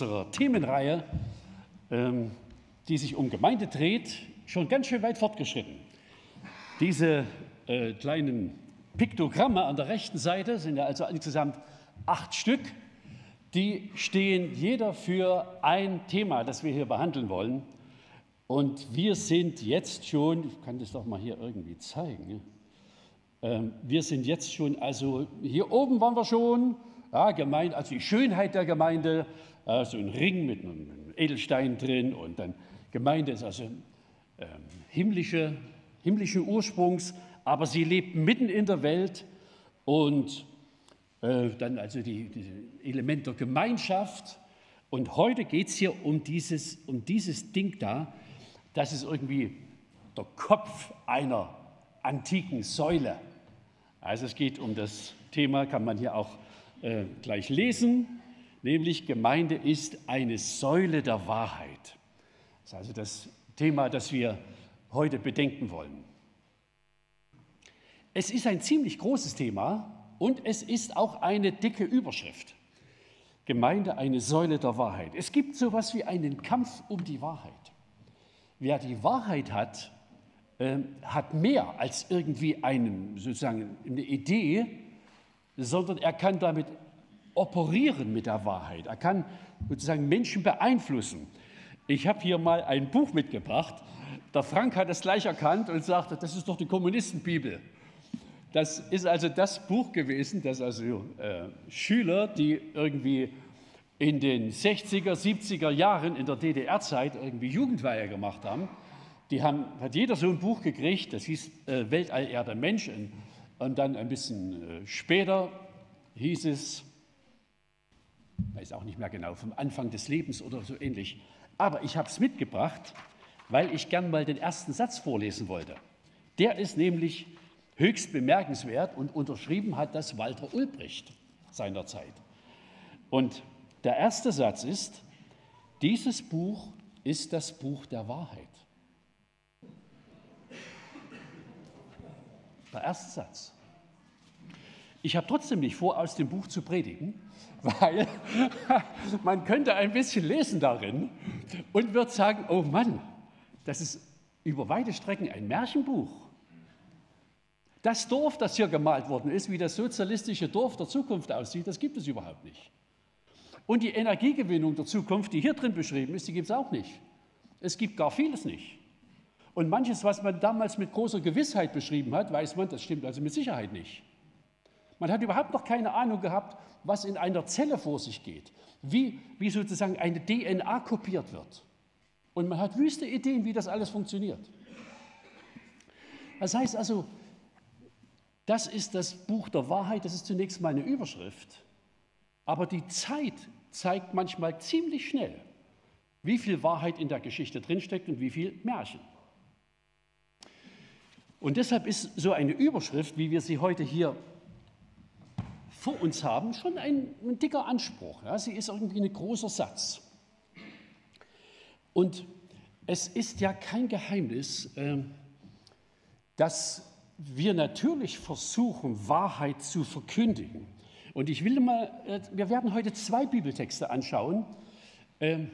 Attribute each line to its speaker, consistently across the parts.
Speaker 1: unserer Themenreihe, ähm, die sich um Gemeinde dreht, schon ganz schön weit fortgeschritten. Diese äh, kleinen Piktogramme an der rechten Seite sind ja also insgesamt acht Stück. Die stehen jeder für ein Thema, das wir hier behandeln wollen. Und wir sind jetzt schon, ich kann das doch mal hier irgendwie zeigen, ähm, wir sind jetzt schon, also hier oben waren wir schon, ja, Gemeinde, also die Schönheit der Gemeinde, äh, so ein Ring mit einem Edelstein drin und dann Gemeinde ist also ähm, himmlische, himmlischen Ursprungs, aber sie lebt mitten in der Welt und äh, dann also die, die Element der Gemeinschaft. Und heute geht es hier um dieses, um dieses Ding da, das ist irgendwie der Kopf einer antiken Säule. Also es geht um das Thema, kann man hier auch äh, gleich lesen, nämlich Gemeinde ist eine Säule der Wahrheit. Das ist also das Thema, das wir heute bedenken wollen. Es ist ein ziemlich großes Thema und es ist auch eine dicke Überschrift. Gemeinde eine Säule der Wahrheit. Es gibt so etwas wie einen Kampf um die Wahrheit. Wer die Wahrheit hat, äh, hat mehr als irgendwie einen, sozusagen eine Idee, sondern er kann damit operieren mit der Wahrheit. Er kann sozusagen Menschen beeinflussen. Ich habe hier mal ein Buch mitgebracht. Der Frank hat es gleich erkannt und sagte, das ist doch die Kommunistenbibel. Das ist also das Buch gewesen, das also äh, Schüler, die irgendwie in den 60er, 70er Jahren in der DDR-Zeit irgendwie Jugendweihe gemacht haben, die haben, hat jeder so ein Buch gekriegt, das hieß äh, Weltall, Erde, Mensch. Und, und dann ein bisschen äh, später hieß es, weiß auch nicht mehr genau, vom Anfang des Lebens oder so ähnlich. Aber ich habe es mitgebracht, weil ich gern mal den ersten Satz vorlesen wollte. Der ist nämlich höchst bemerkenswert und unterschrieben hat das Walter Ulbricht seinerzeit. Und der erste Satz ist, dieses Buch ist das Buch der Wahrheit. Der erste Satz. Ich habe trotzdem nicht vor, aus dem Buch zu predigen, weil man könnte ein bisschen lesen darin und wird sagen, oh Mann, das ist über weite Strecken ein Märchenbuch. Das Dorf, das hier gemalt worden ist, wie das sozialistische Dorf der Zukunft aussieht, das gibt es überhaupt nicht. Und die Energiegewinnung der Zukunft, die hier drin beschrieben ist, die gibt es auch nicht. Es gibt gar vieles nicht. Und manches, was man damals mit großer Gewissheit beschrieben hat, weiß man, das stimmt also mit Sicherheit nicht. Man hat überhaupt noch keine Ahnung gehabt, was in einer Zelle vor sich geht, wie, wie sozusagen eine DNA kopiert wird. Und man hat wüste Ideen, wie das alles funktioniert. Das heißt also, das ist das Buch der Wahrheit, das ist zunächst mal eine Überschrift. Aber die Zeit zeigt manchmal ziemlich schnell, wie viel Wahrheit in der Geschichte drinsteckt und wie viel Märchen. Und deshalb ist so eine Überschrift, wie wir sie heute hier vor uns haben, schon ein, ein dicker Anspruch. Ja? Sie ist irgendwie ein großer Satz. Und es ist ja kein Geheimnis, ähm, dass wir natürlich versuchen, Wahrheit zu verkündigen. Und ich will mal, äh, wir werden heute zwei Bibeltexte anschauen. Ähm,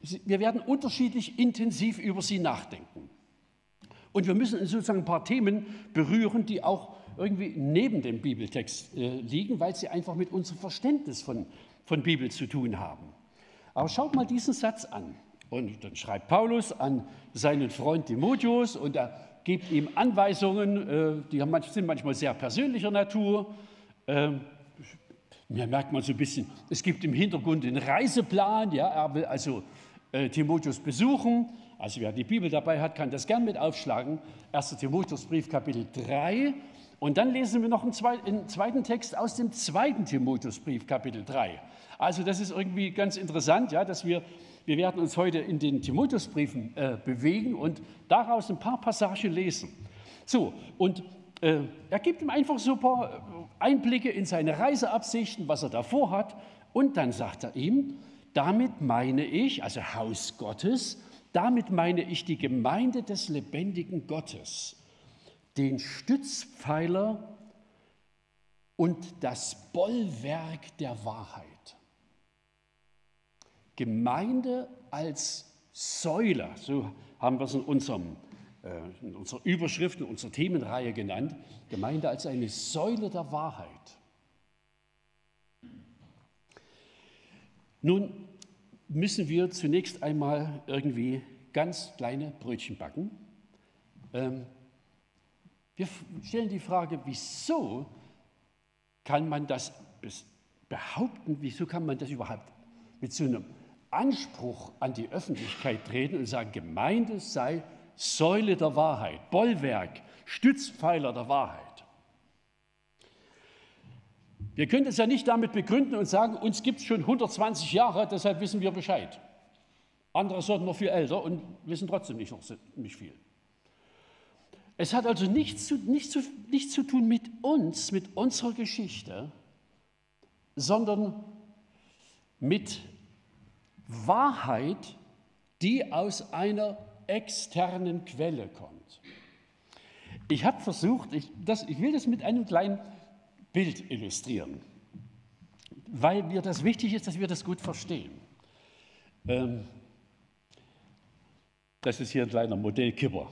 Speaker 1: wir werden unterschiedlich intensiv über sie nachdenken. Und wir müssen sozusagen ein paar Themen berühren, die auch irgendwie neben dem Bibeltext äh, liegen, weil sie einfach mit unserem Verständnis von, von Bibel zu tun haben. Aber schaut mal diesen Satz an. Und dann schreibt Paulus an seinen Freund Timotheus und er gibt ihm Anweisungen, äh, die sind manchmal sehr persönlicher Natur. Ähm, mir merkt man so ein bisschen, es gibt im Hintergrund einen Reiseplan. Ja, er will also äh, Timotheus besuchen. Also wer die Bibel dabei hat, kann das gern mit aufschlagen. 1. Timotheusbrief Kapitel 3 und dann lesen wir noch einen zweiten Text aus dem zweiten Timotheusbrief, Kapitel 3. Also das ist irgendwie ganz interessant, ja, dass wir, wir werden uns heute in den Timotheusbriefen äh, bewegen und daraus ein paar Passagen lesen. So, und äh, er gibt ihm einfach paar äh, Einblicke in seine Reiseabsichten, was er davor hat. Und dann sagt er ihm, damit meine ich, also Haus Gottes, damit meine ich die Gemeinde des lebendigen Gottes den Stützpfeiler und das Bollwerk der Wahrheit. Gemeinde als Säule, so haben wir es in, unserem, äh, in unserer Überschrift, in unserer Themenreihe genannt, Gemeinde als eine Säule der Wahrheit. Nun müssen wir zunächst einmal irgendwie ganz kleine Brötchen backen. Wir stellen die Frage, wieso kann man das behaupten, wieso kann man das überhaupt mit so einem Anspruch an die Öffentlichkeit treten und sagen, Gemeinde sei Säule der Wahrheit, Bollwerk, Stützpfeiler der Wahrheit. Wir können es ja nicht damit begründen und sagen, uns gibt es schon 120 Jahre, deshalb wissen wir Bescheid. Andere sind noch viel älter und wissen trotzdem nicht, noch, nicht viel. Es hat also nichts zu, nichts, zu, nichts zu tun mit uns, mit unserer Geschichte, sondern mit Wahrheit, die aus einer externen Quelle kommt. Ich habe versucht, ich, das, ich will das mit einem kleinen Bild illustrieren, weil mir das wichtig ist, dass wir das gut verstehen. Ähm, das ist hier ein kleiner Modellkipper.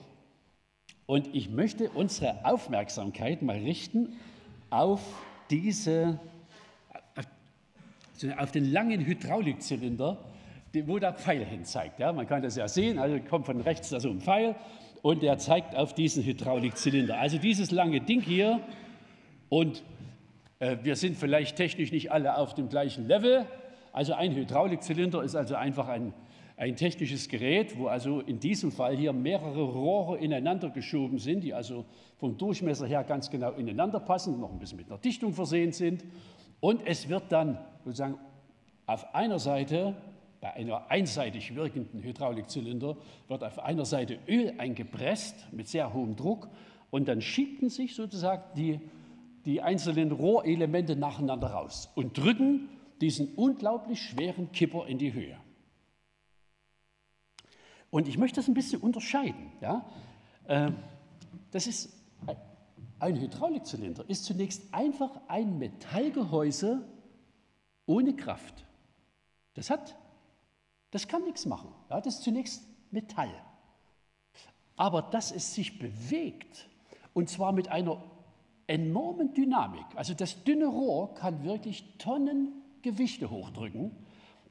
Speaker 1: Und ich möchte unsere Aufmerksamkeit mal richten auf diese, auf den langen Hydraulikzylinder, wo der Pfeil hin zeigt. Ja, man kann das ja sehen, also kommt von rechts da so ein Pfeil und der zeigt auf diesen Hydraulikzylinder. Also dieses lange Ding hier und äh, wir sind vielleicht technisch nicht alle auf dem gleichen Level. Also ein Hydraulikzylinder ist also einfach ein, ein technisches Gerät, wo also in diesem Fall hier mehrere Rohre ineinander geschoben sind, die also vom Durchmesser her ganz genau ineinander passen, noch ein bisschen mit einer Dichtung versehen sind. Und es wird dann sozusagen auf einer Seite bei einer einseitig wirkenden Hydraulikzylinder wird auf einer Seite Öl eingepresst mit sehr hohem Druck und dann schieben sich sozusagen die, die einzelnen Rohrelemente nacheinander raus und drücken diesen unglaublich schweren Kipper in die Höhe. Und ich möchte das ein bisschen unterscheiden. Ja? Ähm, das ist ein Hydraulikzylinder ist zunächst einfach ein Metallgehäuse ohne Kraft. Das hat das kann nichts machen. Ja, das ist zunächst Metall. Aber dass es sich bewegt, und zwar mit einer enormen Dynamik, also das dünne Rohr kann wirklich Tonnen Gewichte hochdrücken,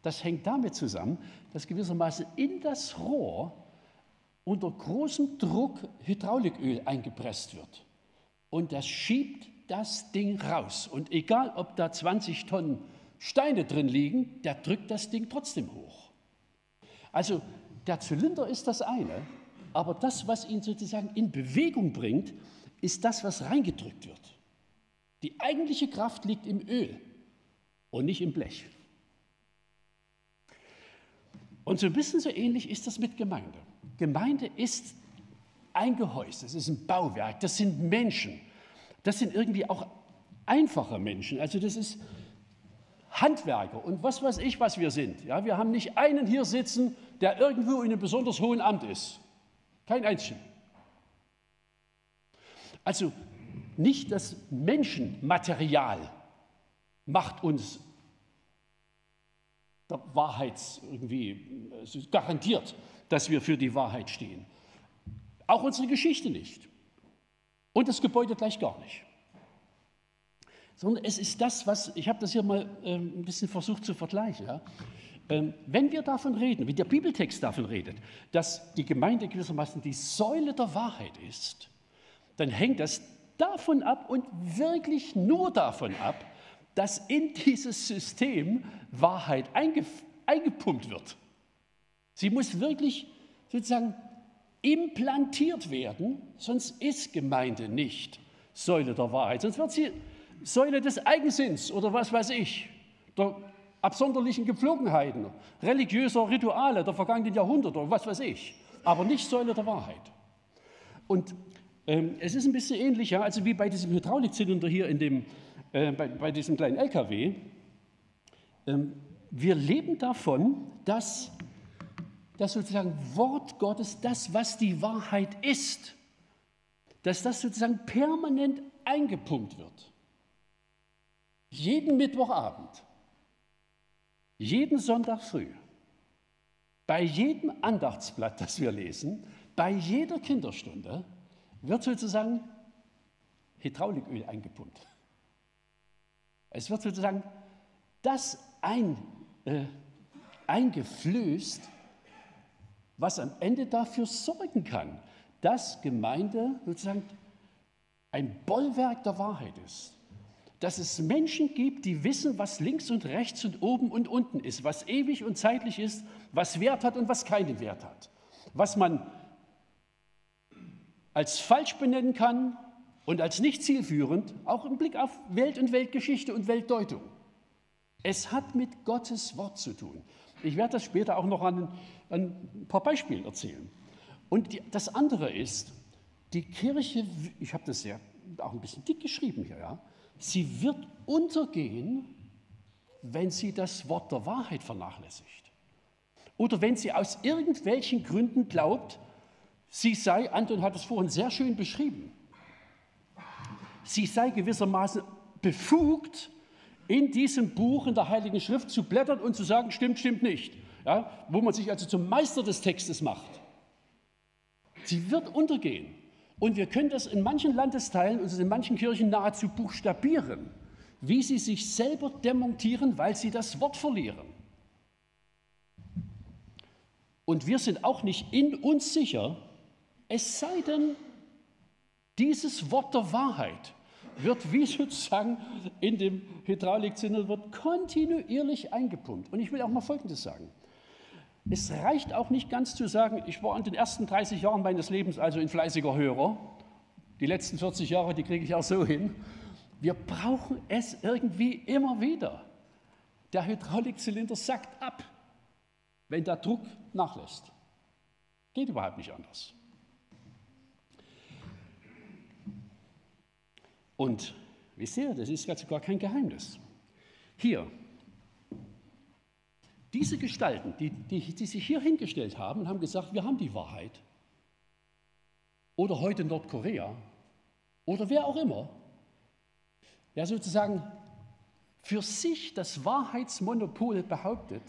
Speaker 1: das hängt damit zusammen, dass gewissermaßen in das Rohr unter großem Druck Hydrauliköl eingepresst wird. Und das schiebt das Ding raus. Und egal, ob da 20 Tonnen Steine drin liegen, der drückt das Ding trotzdem hoch. Also der Zylinder ist das eine, aber das, was ihn sozusagen in Bewegung bringt, ist das, was reingedrückt wird. Die eigentliche Kraft liegt im Öl und nicht im Blech. Und so ein bisschen so ähnlich ist das mit Gemeinde. Gemeinde ist ein Gehäuse, das ist ein Bauwerk, das sind Menschen, das sind irgendwie auch einfache Menschen. Also das ist Handwerker und was weiß ich, was wir sind. Ja, wir haben nicht einen hier sitzen, der irgendwo in einem besonders hohen Amt ist. Kein einzigen. Also nicht das Menschenmaterial macht uns der Wahrheits irgendwie garantiert, dass wir für die Wahrheit stehen. Auch unsere Geschichte nicht. Und das Gebäude gleich gar nicht sondern es ist das, was, ich habe das hier mal ähm, ein bisschen versucht zu vergleichen. Ja? Ähm, wenn wir davon reden, wie der Bibeltext davon redet, dass die Gemeinde gewissermaßen die Säule der Wahrheit ist, dann hängt das davon ab und wirklich nur davon ab, dass in dieses System Wahrheit eingepumpt wird. Sie muss wirklich sozusagen implantiert werden, sonst ist Gemeinde nicht Säule der Wahrheit. Sonst wird sie Säule des Eigensinns oder was weiß ich, der absonderlichen Gepflogenheiten, religiöser Rituale der vergangenen Jahrhunderte, was weiß ich, aber nicht Säule der Wahrheit. Und ähm, es ist ein bisschen ähnlich, ja, also wie bei diesem Hydraulikzylinder hier in dem, äh, bei, bei, diesem kleinen LKW. Ähm, wir leben davon, dass das sozusagen Wort Gottes, das, was die Wahrheit ist, dass das sozusagen permanent eingepumpt wird. Jeden Mittwochabend, jeden Sonntag früh, bei jedem Andachtsblatt, das wir lesen, bei jeder Kinderstunde wird sozusagen Hydrauliköl eingepumpt. Es wird sozusagen das ein, äh, eingeflößt, was am Ende dafür sorgen kann, dass Gemeinde sozusagen ein Bollwerk der Wahrheit ist. Dass es Menschen gibt, die wissen, was links und rechts und oben und unten ist, was ewig und zeitlich ist, was Wert hat und was keinen Wert hat. Was man als falsch benennen kann und als nicht zielführend, auch im Blick auf Welt und Weltgeschichte und Weltdeutung. Es hat mit Gottes Wort zu tun. Ich werde das später auch noch an, an ein paar Beispielen erzählen. Und die, das andere ist, die Kirche, ich habe das ja auch ein bisschen dick geschrieben hier, ja, sie wird untergehen, wenn sie das Wort der Wahrheit vernachlässigt. Oder wenn sie aus irgendwelchen Gründen glaubt, sie sei, Anton hat es vorhin sehr schön beschrieben, sie sei gewissermaßen befugt, in diesem Buch in der Heiligen Schrift zu blättern und zu sagen, stimmt, stimmt nicht. Ja, wo man sich also zum Meister des Textes macht. Sie wird untergehen. Und wir können das in manchen Landesteilen und in manchen Kirchen nahezu buchstabieren, wie sie sich selber demontieren, weil sie das Wort verlieren. Und wir sind auch nicht in uns sicher, es sei denn, dieses Wort der Wahrheit wird wie sozusagen in dem Hydraulikzindel wird kontinuierlich eingepumpt. Und ich will auch mal Folgendes sagen. Es reicht auch nicht ganz zu sagen, ich war in den ersten 30 Jahren meines Lebens also ein fleißiger Hörer. Die letzten 40 Jahre, die kriege ich auch so hin. Wir brauchen es irgendwie immer wieder. Der Hydraulikzylinder sackt ab, wenn der Druck nachlässt. Geht überhaupt nicht anders. Und wisst ihr, das ist sogar kein Geheimnis. Hier, diese Gestalten, die, die, die sich hier hingestellt haben und haben gesagt, wir haben die Wahrheit, oder heute Nordkorea, oder wer auch immer, der sozusagen für sich das Wahrheitsmonopol behauptet,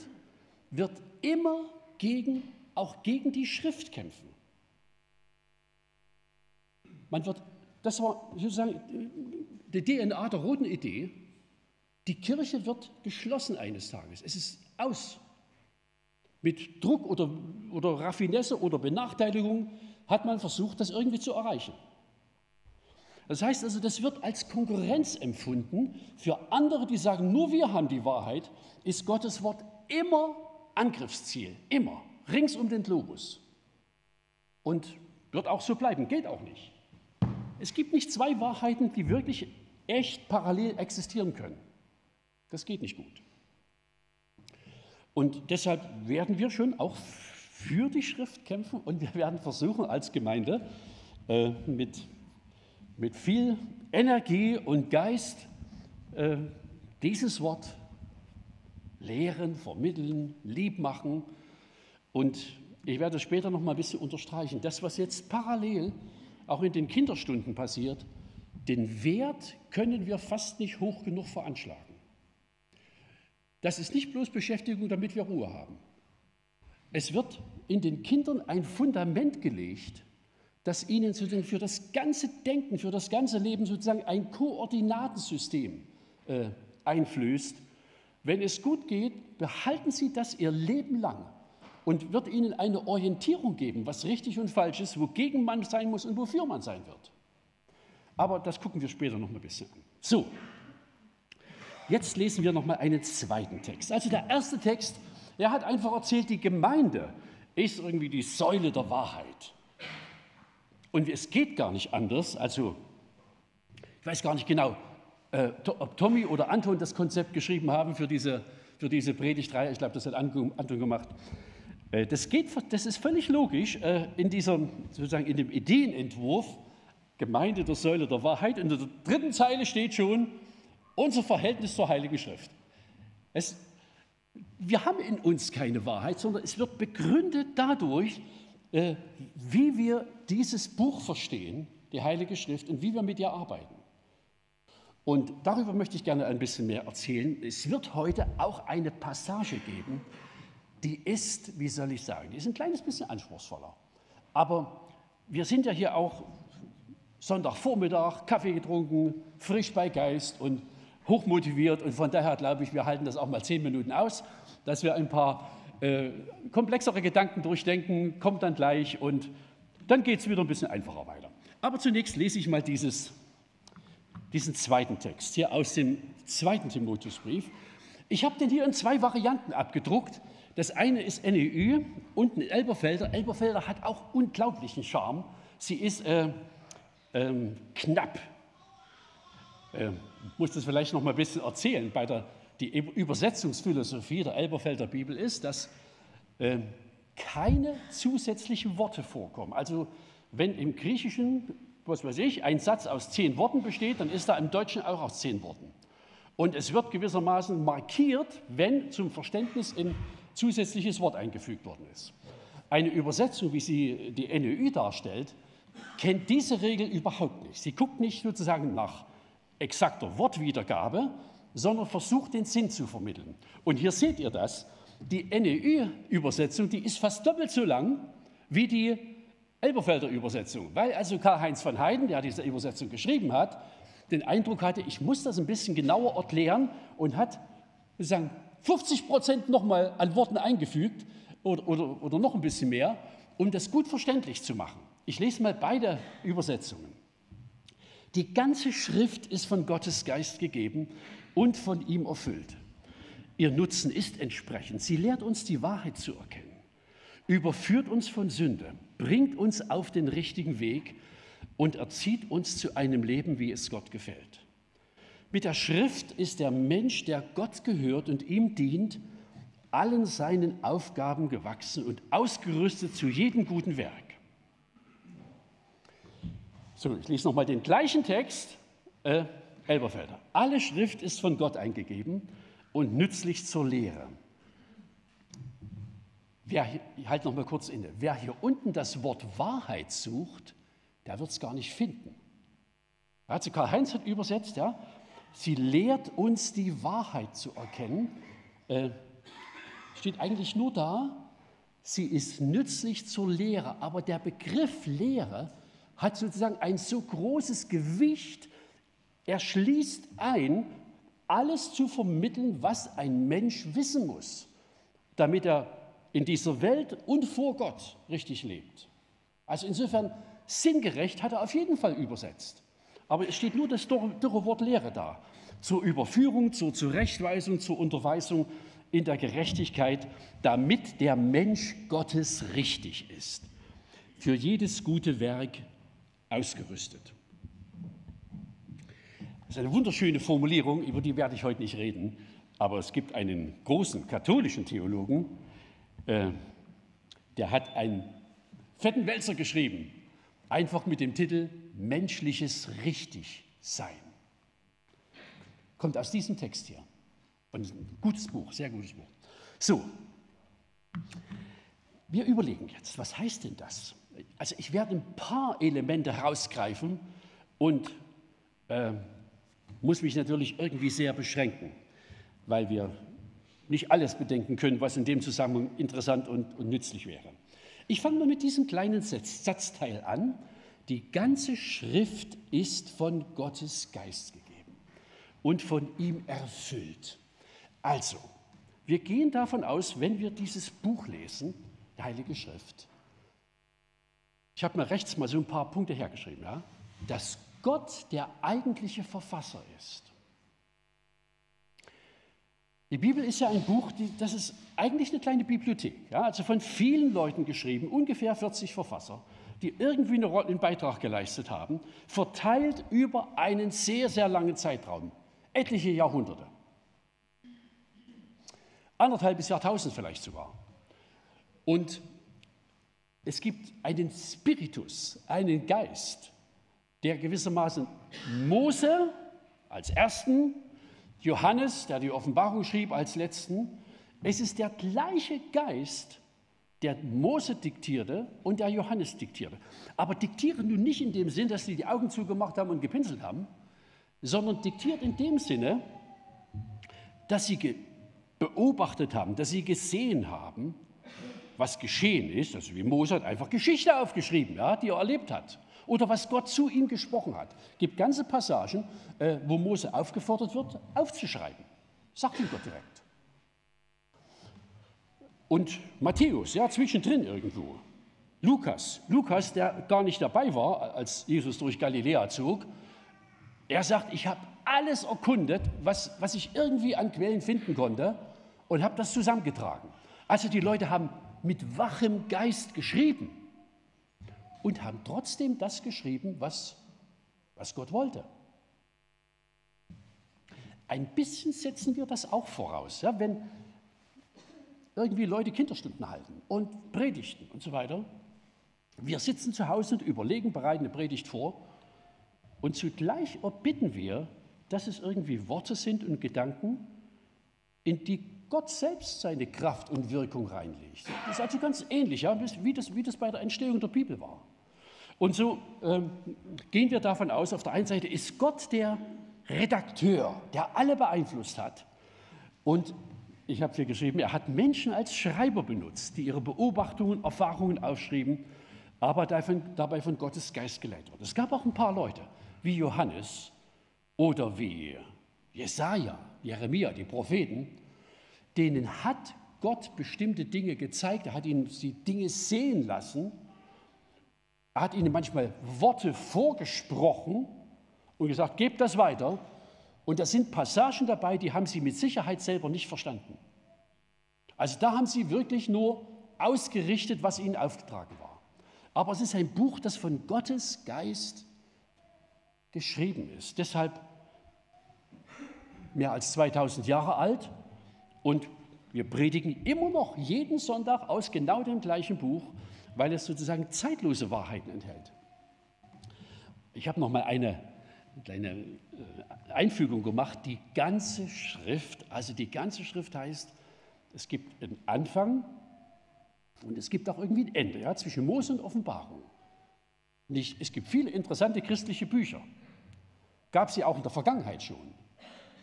Speaker 1: wird immer gegen, auch gegen die Schrift kämpfen. Man wird das war sozusagen die DNA der roten Idee. Die Kirche wird geschlossen eines Tages. Es ist aus. Mit Druck oder, oder Raffinesse oder Benachteiligung hat man versucht, das irgendwie zu erreichen. Das heißt also, das wird als Konkurrenz empfunden. Für andere, die sagen, nur wir haben die Wahrheit, ist Gottes Wort immer Angriffsziel. Immer. Rings um den Globus. Und wird auch so bleiben. Geht auch nicht. Es gibt nicht zwei Wahrheiten, die wirklich echt parallel existieren können. Das geht nicht gut. Und deshalb werden wir schon auch für die Schrift kämpfen und wir werden versuchen als Gemeinde äh, mit, mit viel Energie und Geist äh, dieses Wort lehren, vermitteln, lieb machen. Und ich werde später noch mal ein bisschen unterstreichen. Das, was jetzt parallel auch in den Kinderstunden passiert, den Wert können wir fast nicht hoch genug veranschlagen. Das ist nicht bloß Beschäftigung, damit wir Ruhe haben. Es wird in den Kindern ein Fundament gelegt, das ihnen für das ganze Denken, für das ganze Leben sozusagen ein Koordinatensystem äh, einflößt. Wenn es gut geht, behalten sie das ihr Leben lang und wird ihnen eine Orientierung geben, was richtig und falsch ist, wogegen man sein muss und wofür man sein wird. Aber das gucken wir später noch ein bisschen an. So, jetzt lesen wir noch mal einen zweiten Text. Also der erste Text, er hat einfach erzählt, die Gemeinde ist irgendwie die Säule der Wahrheit. Und es geht gar nicht anders. Also, ich weiß gar nicht genau, äh, ob Tommy oder Anton das Konzept geschrieben haben für diese, für diese Predigtreihe. Ich glaube, das hat Anton gemacht. Äh, das, geht, das ist völlig logisch äh, in, diesem, sozusagen in dem Ideenentwurf Gemeinde der Säule der Wahrheit. In der dritten Zeile steht schon unser Verhältnis zur Heiligen Schrift. Es, wir haben in uns keine Wahrheit, sondern es wird begründet dadurch, äh, wie wir dieses Buch verstehen, die Heilige Schrift, und wie wir mit ihr arbeiten. Und darüber möchte ich gerne ein bisschen mehr erzählen. Es wird heute auch eine Passage geben, die ist, wie soll ich sagen, die ist ein kleines bisschen anspruchsvoller. Aber wir sind ja hier auch Sonntagvormittag, Kaffee getrunken, frisch bei Geist und hochmotiviert. Und von daher glaube ich, wir halten das auch mal zehn Minuten aus, dass wir ein paar äh, komplexere Gedanken durchdenken, kommt dann gleich und dann geht es wieder ein bisschen einfacher weiter. Aber zunächst lese ich mal dieses, diesen zweiten Text hier aus dem zweiten Timotheusbrief. Ich habe den hier in zwei Varianten abgedruckt. Das eine ist NEU, unten Elberfelder. Elberfelder hat auch unglaublichen Charme. Sie ist äh, äh, knapp. Äh, muss das vielleicht noch mal ein bisschen erzählen. Bei der die Übersetzungsphilosophie der Elberfelder Bibel ist, dass äh, keine zusätzlichen Worte vorkommen. Also wenn im Griechischen, was weiß ich, ein Satz aus zehn Worten besteht, dann ist er im Deutschen auch aus zehn Worten. Und es wird gewissermaßen markiert, wenn zum Verständnis ein zusätzliches Wort eingefügt worden ist. Eine Übersetzung, wie sie die NÖI darstellt, kennt diese Regel überhaupt nicht. Sie guckt nicht sozusagen nach exakter Wortwiedergabe, sondern versucht den Sinn zu vermitteln. Und hier seht ihr das. Die NEU-Übersetzung, die ist fast doppelt so lang wie die Elberfelder Übersetzung, weil also Karl-Heinz von Heiden, der diese Übersetzung geschrieben hat, den Eindruck hatte, ich muss das ein bisschen genauer erklären und hat sozusagen 50 Prozent nochmal an Worten eingefügt oder, oder, oder noch ein bisschen mehr, um das gut verständlich zu machen. Ich lese mal beide Übersetzungen. Die ganze Schrift ist von Gottes Geist gegeben und von ihm erfüllt. Ihr Nutzen ist entsprechend. Sie lehrt uns die Wahrheit zu erkennen, überführt uns von Sünde, bringt uns auf den richtigen Weg und erzieht uns zu einem Leben, wie es Gott gefällt. Mit der Schrift ist der Mensch, der Gott gehört und ihm dient, allen seinen Aufgaben gewachsen und ausgerüstet zu jedem guten Werk. So, ich lese nochmal den gleichen Text, äh, Elberfelder. Alle Schrift ist von Gott eingegeben und nützlich zur Lehre. Wer, ich halte noch mal kurz inne. Wer hier unten das Wort Wahrheit sucht, der wird es gar nicht finden. Also Karl-Heinz hat übersetzt, ja, sie lehrt uns die Wahrheit zu erkennen. Äh, steht eigentlich nur da, sie ist nützlich zur Lehre. Aber der Begriff Lehre hat sozusagen ein so großes Gewicht, er schließt ein, alles zu vermitteln, was ein Mensch wissen muss, damit er in dieser Welt und vor Gott richtig lebt. Also insofern sinngerecht hat er auf jeden Fall übersetzt. Aber es steht nur das dürre Wort Lehre da. Zur Überführung, zur Zurechtweisung, zur Unterweisung in der Gerechtigkeit, damit der Mensch Gottes richtig ist. Für jedes gute Werk ausgerüstet. Das ist eine wunderschöne Formulierung, über die werde ich heute nicht reden. Aber es gibt einen großen katholischen Theologen, äh, der hat einen fetten Wälzer geschrieben, einfach mit dem Titel Menschliches Richtigsein. Kommt aus diesem Text hier. Und ein gutes Buch, sehr gutes Buch. So, wir überlegen jetzt, was heißt denn das? Also ich werde ein paar Elemente herausgreifen und äh, muss mich natürlich irgendwie sehr beschränken, weil wir nicht alles bedenken können, was in dem Zusammenhang interessant und, und nützlich wäre. Ich fange mal mit diesem kleinen Satz, Satzteil an. Die ganze Schrift ist von Gottes Geist gegeben und von ihm erfüllt. Also, wir gehen davon aus, wenn wir dieses Buch lesen, die Heilige Schrift, ich habe mir rechts mal so ein paar Punkte hergeschrieben, ja, dass Gott der eigentliche Verfasser ist. Die Bibel ist ja ein Buch, die, das ist eigentlich eine kleine Bibliothek, ja, also von vielen Leuten geschrieben, ungefähr 40 Verfasser, die irgendwie eine Rolle, einen Beitrag geleistet haben, verteilt über einen sehr, sehr langen Zeitraum, etliche Jahrhunderte. Anderthalb bis Jahrtausend vielleicht sogar. Und es gibt einen Spiritus, einen Geist, der gewissermaßen Mose als ersten, Johannes, der die Offenbarung schrieb, als letzten. Es ist der gleiche Geist, der Mose diktierte und der Johannes diktierte. Aber diktieren nun nicht in dem Sinn, dass sie die Augen zugemacht haben und gepinselt haben, sondern diktiert in dem Sinne, dass sie beobachtet haben, dass sie gesehen haben, was geschehen ist. Also wie Mose hat einfach Geschichte aufgeschrieben, ja, die er erlebt hat. Oder was Gott zu ihm gesprochen hat. Es gibt ganze Passagen, äh, wo Mose aufgefordert wird, aufzuschreiben. Sagt ihm Gott direkt. Und Matthäus, ja, zwischendrin irgendwo. Lukas, Lukas, der gar nicht dabei war, als Jesus durch Galiläa zog, er sagt, ich habe alles erkundet, was, was ich irgendwie an Quellen finden konnte und habe das zusammengetragen. Also die Leute haben mit wachem Geist geschrieben und haben trotzdem das geschrieben, was, was Gott wollte. Ein bisschen setzen wir das auch voraus. Ja, wenn irgendwie Leute Kinderstunden halten und predigten und so weiter, wir sitzen zu Hause und überlegen, bereiten eine Predigt vor und zugleich erbitten wir, dass es irgendwie Worte sind und Gedanken, in die Gott selbst seine Kraft und Wirkung reinlegt. Das ist also ganz ähnlich, ja, wie, das, wie das bei der Entstehung der Bibel war. Und so ähm, gehen wir davon aus, auf der einen Seite ist Gott der Redakteur, der alle beeinflusst hat. Und ich habe hier geschrieben, er hat Menschen als Schreiber benutzt, die ihre Beobachtungen, Erfahrungen aufschrieben aber dabei von Gottes Geist geleitet wird. Es gab auch ein paar Leute, wie Johannes oder wie Jesaja, Jeremia, die Propheten, denen hat Gott bestimmte Dinge gezeigt, er hat ihnen die Dinge sehen lassen, er hat ihnen manchmal Worte vorgesprochen und gesagt, gebt das weiter. Und da sind Passagen dabei, die haben sie mit Sicherheit selber nicht verstanden. Also da haben sie wirklich nur ausgerichtet, was ihnen aufgetragen war. Aber es ist ein Buch, das von Gottes Geist geschrieben ist. Deshalb mehr als 2000 Jahre alt und wir predigen immer noch jeden Sonntag aus genau dem gleichen Buch, weil es sozusagen zeitlose Wahrheiten enthält. Ich habe noch mal eine kleine äh, Einfügung gemacht. Die ganze Schrift, also die ganze Schrift heißt, es gibt einen Anfang, und es gibt auch irgendwie ein Ende ja, zwischen Mose und Offenbarung. Nicht, es gibt viele interessante christliche Bücher. Gab sie auch in der Vergangenheit schon.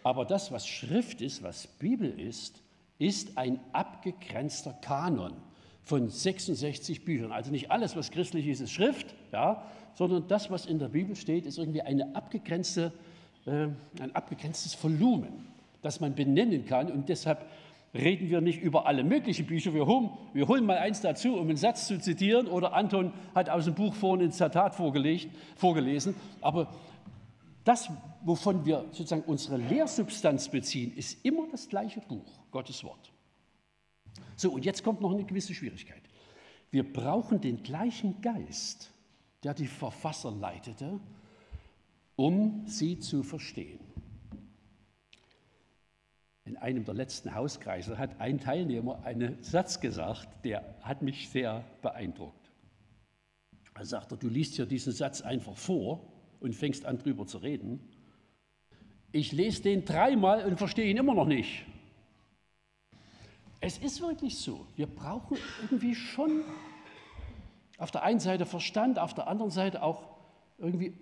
Speaker 1: Aber das, was Schrift ist, was Bibel ist, ist ein abgegrenzter Kanon von 66 Büchern. Also nicht alles, was christlich ist, ist Schrift, ja, sondern das, was in der Bibel steht, ist irgendwie eine abgegrenzte, äh, ein abgegrenztes Volumen, das man benennen kann. Und deshalb reden wir nicht über alle möglichen Bücher. Wir holen, wir holen mal eins dazu, um einen Satz zu zitieren. Oder Anton hat aus dem Buch vorhin ein Zitat vorgelesen. Aber das, wovon wir sozusagen unsere Lehrsubstanz beziehen, ist immer das gleiche Buch, Gottes Wort. So, und jetzt kommt noch eine gewisse Schwierigkeit. Wir brauchen den gleichen Geist, der die Verfasser leitete, um sie zu verstehen. In einem der letzten Hauskreise hat ein Teilnehmer einen Satz gesagt, der hat mich sehr beeindruckt. Er sagte, du liest hier diesen Satz einfach vor und fängst an drüber zu reden. Ich lese den dreimal und verstehe ihn immer noch nicht. Es ist wirklich so, wir brauchen irgendwie schon auf der einen Seite Verstand, auf der anderen Seite auch irgendwie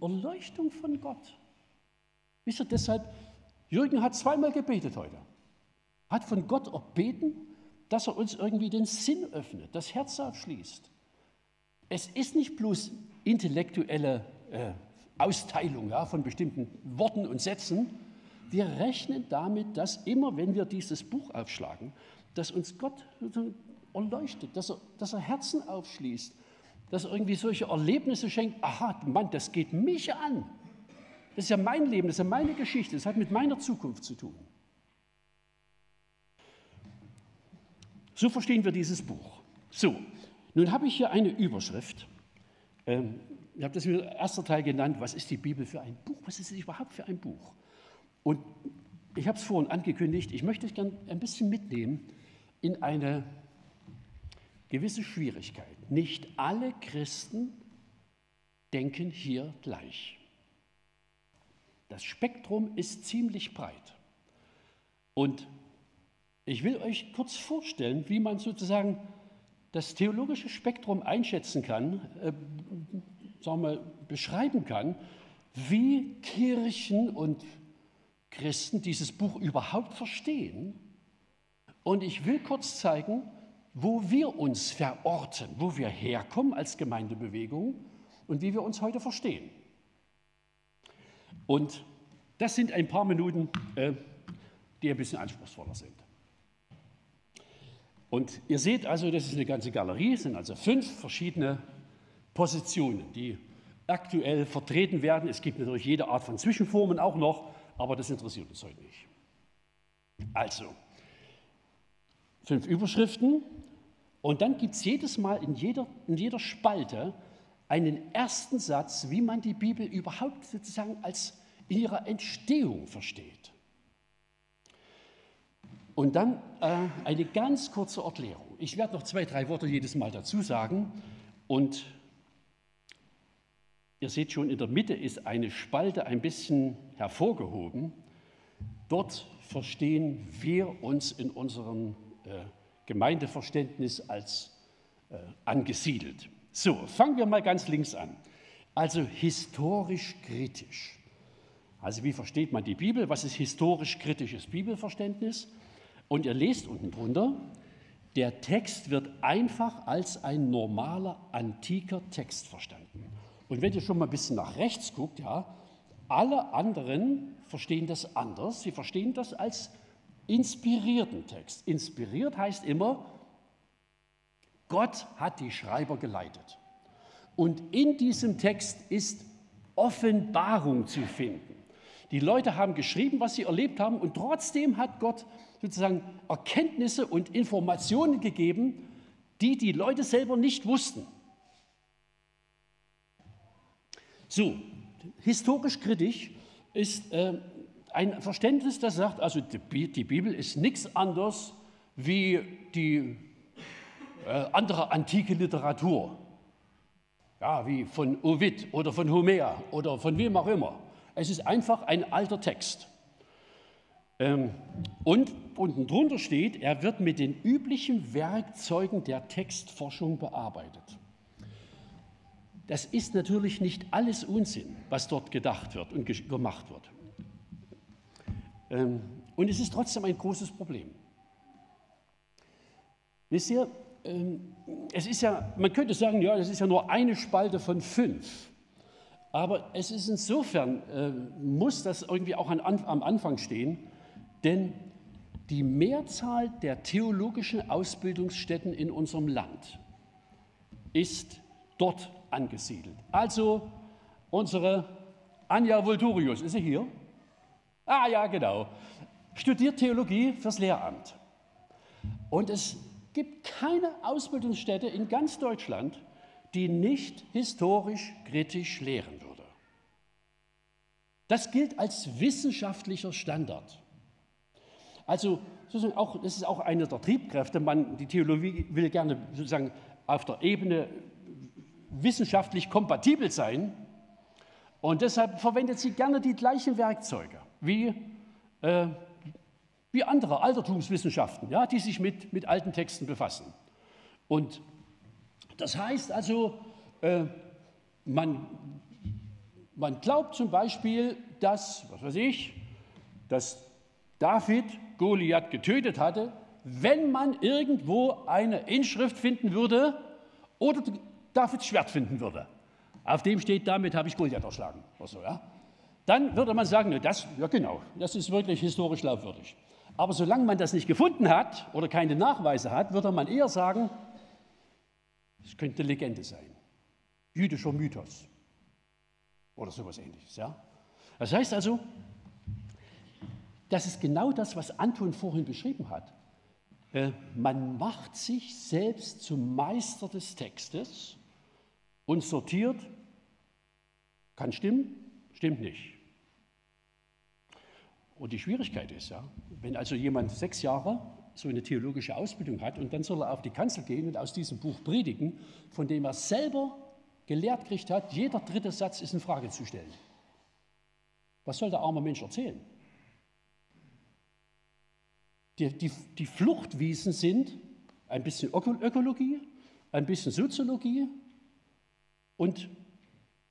Speaker 1: Erleuchtung von Gott. Wisst ihr, deshalb Jürgen hat zweimal gebetet heute. Hat von Gott erbeten, dass er uns irgendwie den Sinn öffnet, das Herz aufschließt. Es ist nicht bloß intellektuelle äh, Austeilung ja, von bestimmten Worten und Sätzen. Wir rechnen damit, dass immer, wenn wir dieses Buch aufschlagen, dass uns Gott erleuchtet, dass er, dass er Herzen aufschließt, dass er irgendwie solche Erlebnisse schenkt. Aha, Mann, das geht mich an. Das ist ja mein Leben, das ist ja meine Geschichte, das hat mit meiner Zukunft zu tun. So verstehen wir dieses Buch. So, nun habe ich hier eine Überschrift. Ähm, ich habe das im ersten Teil genannt, was ist die Bibel für ein Buch? Was ist es überhaupt für ein Buch? Und ich habe es vorhin angekündigt, ich möchte euch gerne ein bisschen mitnehmen in eine gewisse Schwierigkeit. Nicht alle Christen denken hier gleich. Das Spektrum ist ziemlich breit. Und ich will euch kurz vorstellen, wie man sozusagen das theologische Spektrum einschätzen kann, äh, sagen wir, beschreiben kann, wie Kirchen und Christen dieses Buch überhaupt verstehen Und ich will kurz zeigen, wo wir uns verorten, wo wir herkommen als Gemeindebewegung und wie wir uns heute verstehen. Und das sind ein paar Minuten, äh, die ein bisschen anspruchsvoller sind. Und ihr seht also, das ist eine ganze Galerie, es sind also fünf verschiedene Positionen, die aktuell vertreten werden. Es gibt natürlich jede Art von Zwischenformen auch noch, aber das interessiert uns heute nicht. Also, fünf Überschriften und dann gibt es jedes Mal in jeder, in jeder Spalte einen ersten Satz, wie man die Bibel überhaupt sozusagen als in ihrer Entstehung versteht. Und dann äh, eine ganz kurze Erklärung. Ich werde noch zwei, drei Worte jedes Mal dazu sagen. Und ihr seht schon, in der Mitte ist eine Spalte ein bisschen hervorgehoben. Dort verstehen wir uns in unserem äh, Gemeindeverständnis als äh, angesiedelt. So, fangen wir mal ganz links an. Also historisch kritisch. Also wie versteht man die Bibel? Was ist historisch kritisches Bibelverständnis? Und ihr lest unten drunter, der Text wird einfach als ein normaler antiker Text verstanden. Und wenn ihr schon mal ein bisschen nach rechts guckt, ja, alle anderen verstehen das anders. Sie verstehen das als inspirierten Text. Inspiriert heißt immer, Gott hat die Schreiber geleitet. Und in diesem Text ist Offenbarung zu finden. Die Leute haben geschrieben, was sie erlebt haben, und trotzdem hat Gott sozusagen Erkenntnisse und Informationen gegeben, die die Leute selber nicht wussten. So, historisch kritisch ist äh, ein Verständnis, das sagt, also die, Bibel ist nichts anderes wie die äh, andere antike Literatur, ja, wie von Ovid oder von Homer oder von wem auch immer. Es ist einfach ein alter Text. Ähm, und unten drunter steht, er wird mit den üblichen Werkzeugen der Textforschung bearbeitet. Das ist natürlich nicht alles Unsinn, was dort gedacht wird und gemacht wird. Ähm, und es ist trotzdem ein großes Problem. Wisst ihr, ähm, es ist ja, man könnte sagen, ja, das ist ja nur eine Spalte von fünf. Aber es ist insofern, äh, muss das irgendwie auch an, am Anfang stehen, denn die Mehrzahl der theologischen Ausbildungsstätten in unserem Land ist dort angesiedelt. Also unsere Anja Volturius, ist sie hier? Ah ja, genau. Studiert Theologie fürs Lehramt. Und es gibt keine Ausbildungsstätte in ganz Deutschland, die nicht historisch kritisch lehren würde. Das gilt als wissenschaftlicher Standard. Also auch, das ist auch eine der Triebkräfte. Man, die Theologie will gerne sozusagen auf der Ebene wissenschaftlich kompatibel sein und deshalb verwendet sie gerne die gleichen Werkzeuge wie, äh, wie andere Altertumswissenschaften, ja, die sich mit, mit alten Texten befassen. Und das heißt also, äh, man, man glaubt zum Beispiel, dass, was weiß ich, dass David Goliath getötet hatte, wenn man irgendwo eine Inschrift finden würde oder Davids Schwert finden würde. Auf dem steht, damit habe ich Goliath erschlagen. Oder so, ja? Dann würde man sagen, das, ja genau, das ist wirklich historisch glaubwürdig. Aber solange man das nicht gefunden hat oder keine Nachweise hat, würde man eher sagen, es könnte Legende sein. Jüdischer Mythos oder sowas ähnliches. Ja? Das heißt also, das ist genau das, was Anton vorhin beschrieben hat. Äh, man macht sich selbst zum Meister des Textes und sortiert, kann stimmen, stimmt nicht. Und die Schwierigkeit ist ja, wenn also jemand sechs Jahre so eine theologische Ausbildung hat und dann soll er auf die Kanzel gehen und aus diesem Buch predigen, von dem er selber gelehrt gekriegt hat, jeder dritte Satz ist in Frage zu stellen. Was soll der arme Mensch erzählen? Die, die, die Fluchtwiesen sind ein bisschen Ökologie, ein bisschen Soziologie und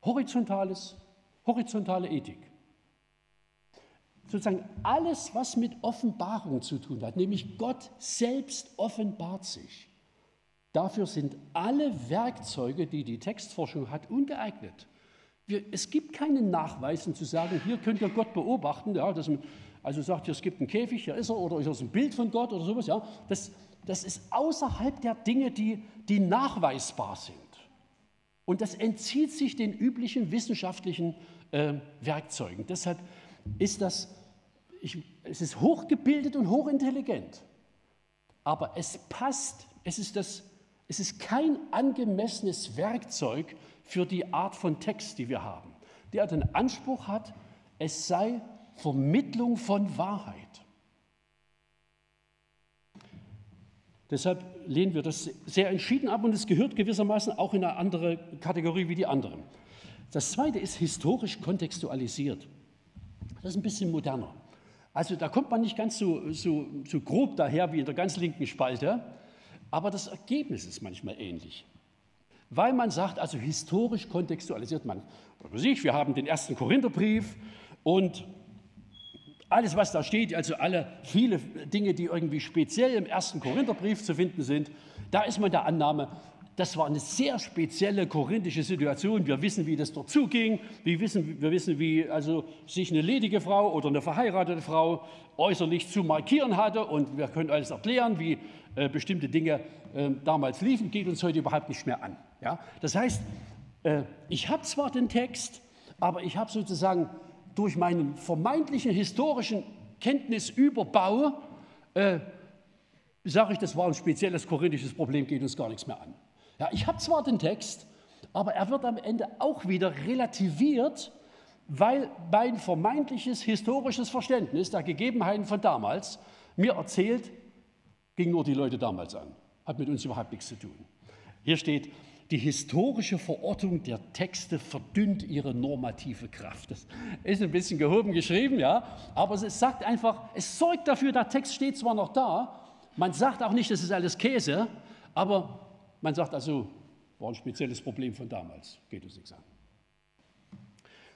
Speaker 1: horizontales, horizontale Ethik. Sozusagen alles, was mit Offenbarung zu tun hat, nämlich Gott selbst offenbart sich. Dafür sind alle Werkzeuge, die die Textforschung hat, ungeeignet. Wir, es gibt keinen Nachweis, um zu sagen, hier könnt ihr Gott beobachten. Ja, das, also sagt ihr, es gibt einen Käfig, hier ist er, oder ist das ein Bild von Gott oder sowas. Ja, das, das ist außerhalb der Dinge, die, die nachweisbar sind. Und das entzieht sich den üblichen wissenschaftlichen äh, Werkzeugen. Deshalb ist das, ich, es ist hochgebildet und hochintelligent. Aber es passt, es ist, das, es ist kein angemessenes Werkzeug für die Art von Text, die wir haben, der den Anspruch hat, es sei Vermittlung von Wahrheit. Deshalb lehnen wir das sehr entschieden ab und es gehört gewissermaßen auch in eine andere Kategorie wie die anderen. Das zweite ist historisch kontextualisiert. Das ist ein bisschen moderner. Also da kommt man nicht ganz so, so, so grob daher wie in der ganz linken Spalte, aber das Ergebnis ist manchmal ähnlich. Weil man sagt, also historisch kontextualisiert man. Wir haben den ersten Korintherbrief und alles, was da steht, also alle viele Dinge, die irgendwie speziell im ersten Korintherbrief zu finden sind, da ist man der Annahme, das war eine sehr spezielle korinthische Situation. Wir wissen, wie das dort zuging. Wir wissen, wir wissen, wie also sich eine ledige Frau oder eine verheiratete Frau äußerlich zu markieren hatte. Und wir können alles erklären, wie äh, bestimmte Dinge äh, damals liefen. Geht uns heute überhaupt nicht mehr an. Ja? Das heißt, äh, ich habe zwar den Text, aber ich habe sozusagen durch meinen vermeintlichen historischen Kenntnisüberbau, äh, sage ich, das war ein spezielles korinthisches Problem, geht uns gar nichts mehr an. Ja, ich habe zwar den Text, aber er wird am Ende auch wieder relativiert, weil mein vermeintliches historisches Verständnis der Gegebenheiten von damals mir erzählt, ging nur die Leute damals an, hat mit uns überhaupt nichts zu tun. Hier steht, die historische Verortung der Texte verdünnt ihre normative Kraft. Das ist ein bisschen gehoben geschrieben, ja, aber es sagt einfach, es sorgt dafür, der Text steht zwar noch da, man sagt auch nicht, das ist alles Käse, aber man sagt also, war ein spezielles Problem von damals, geht uns nichts an.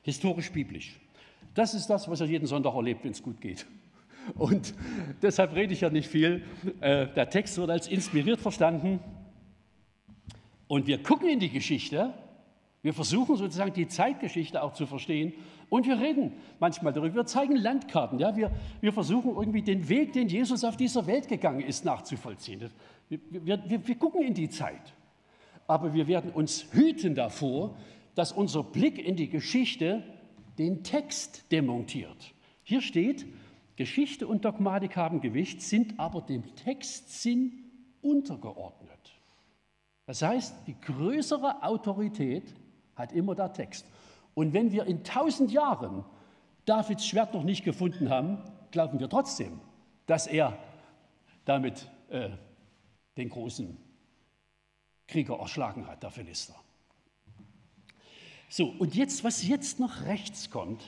Speaker 1: Historisch-biblisch. Das ist das, was er jeden Sonntag erlebt, wenn es gut geht. Und deshalb rede ich ja nicht viel. Äh, der Text wird als inspiriert verstanden. Und wir gucken in die Geschichte. Wir versuchen sozusagen die Zeitgeschichte auch zu verstehen. Und wir reden manchmal darüber. Wir zeigen Landkarten. Ja? Wir, wir versuchen irgendwie den Weg, den Jesus auf dieser Welt gegangen ist, nachzuvollziehen. Wir, wir, wir gucken in die Zeit, aber wir werden uns hüten davor, dass unser Blick in die Geschichte den Text demontiert. Hier steht, Geschichte und Dogmatik haben Gewicht, sind aber dem Textsinn untergeordnet. Das heißt, die größere Autorität hat immer der Text. Und wenn wir in tausend Jahren Davids Schwert noch nicht gefunden haben, glauben wir trotzdem, dass er damit äh, den großen Krieger erschlagen hat, der Philister. So, und jetzt, was jetzt noch rechts kommt,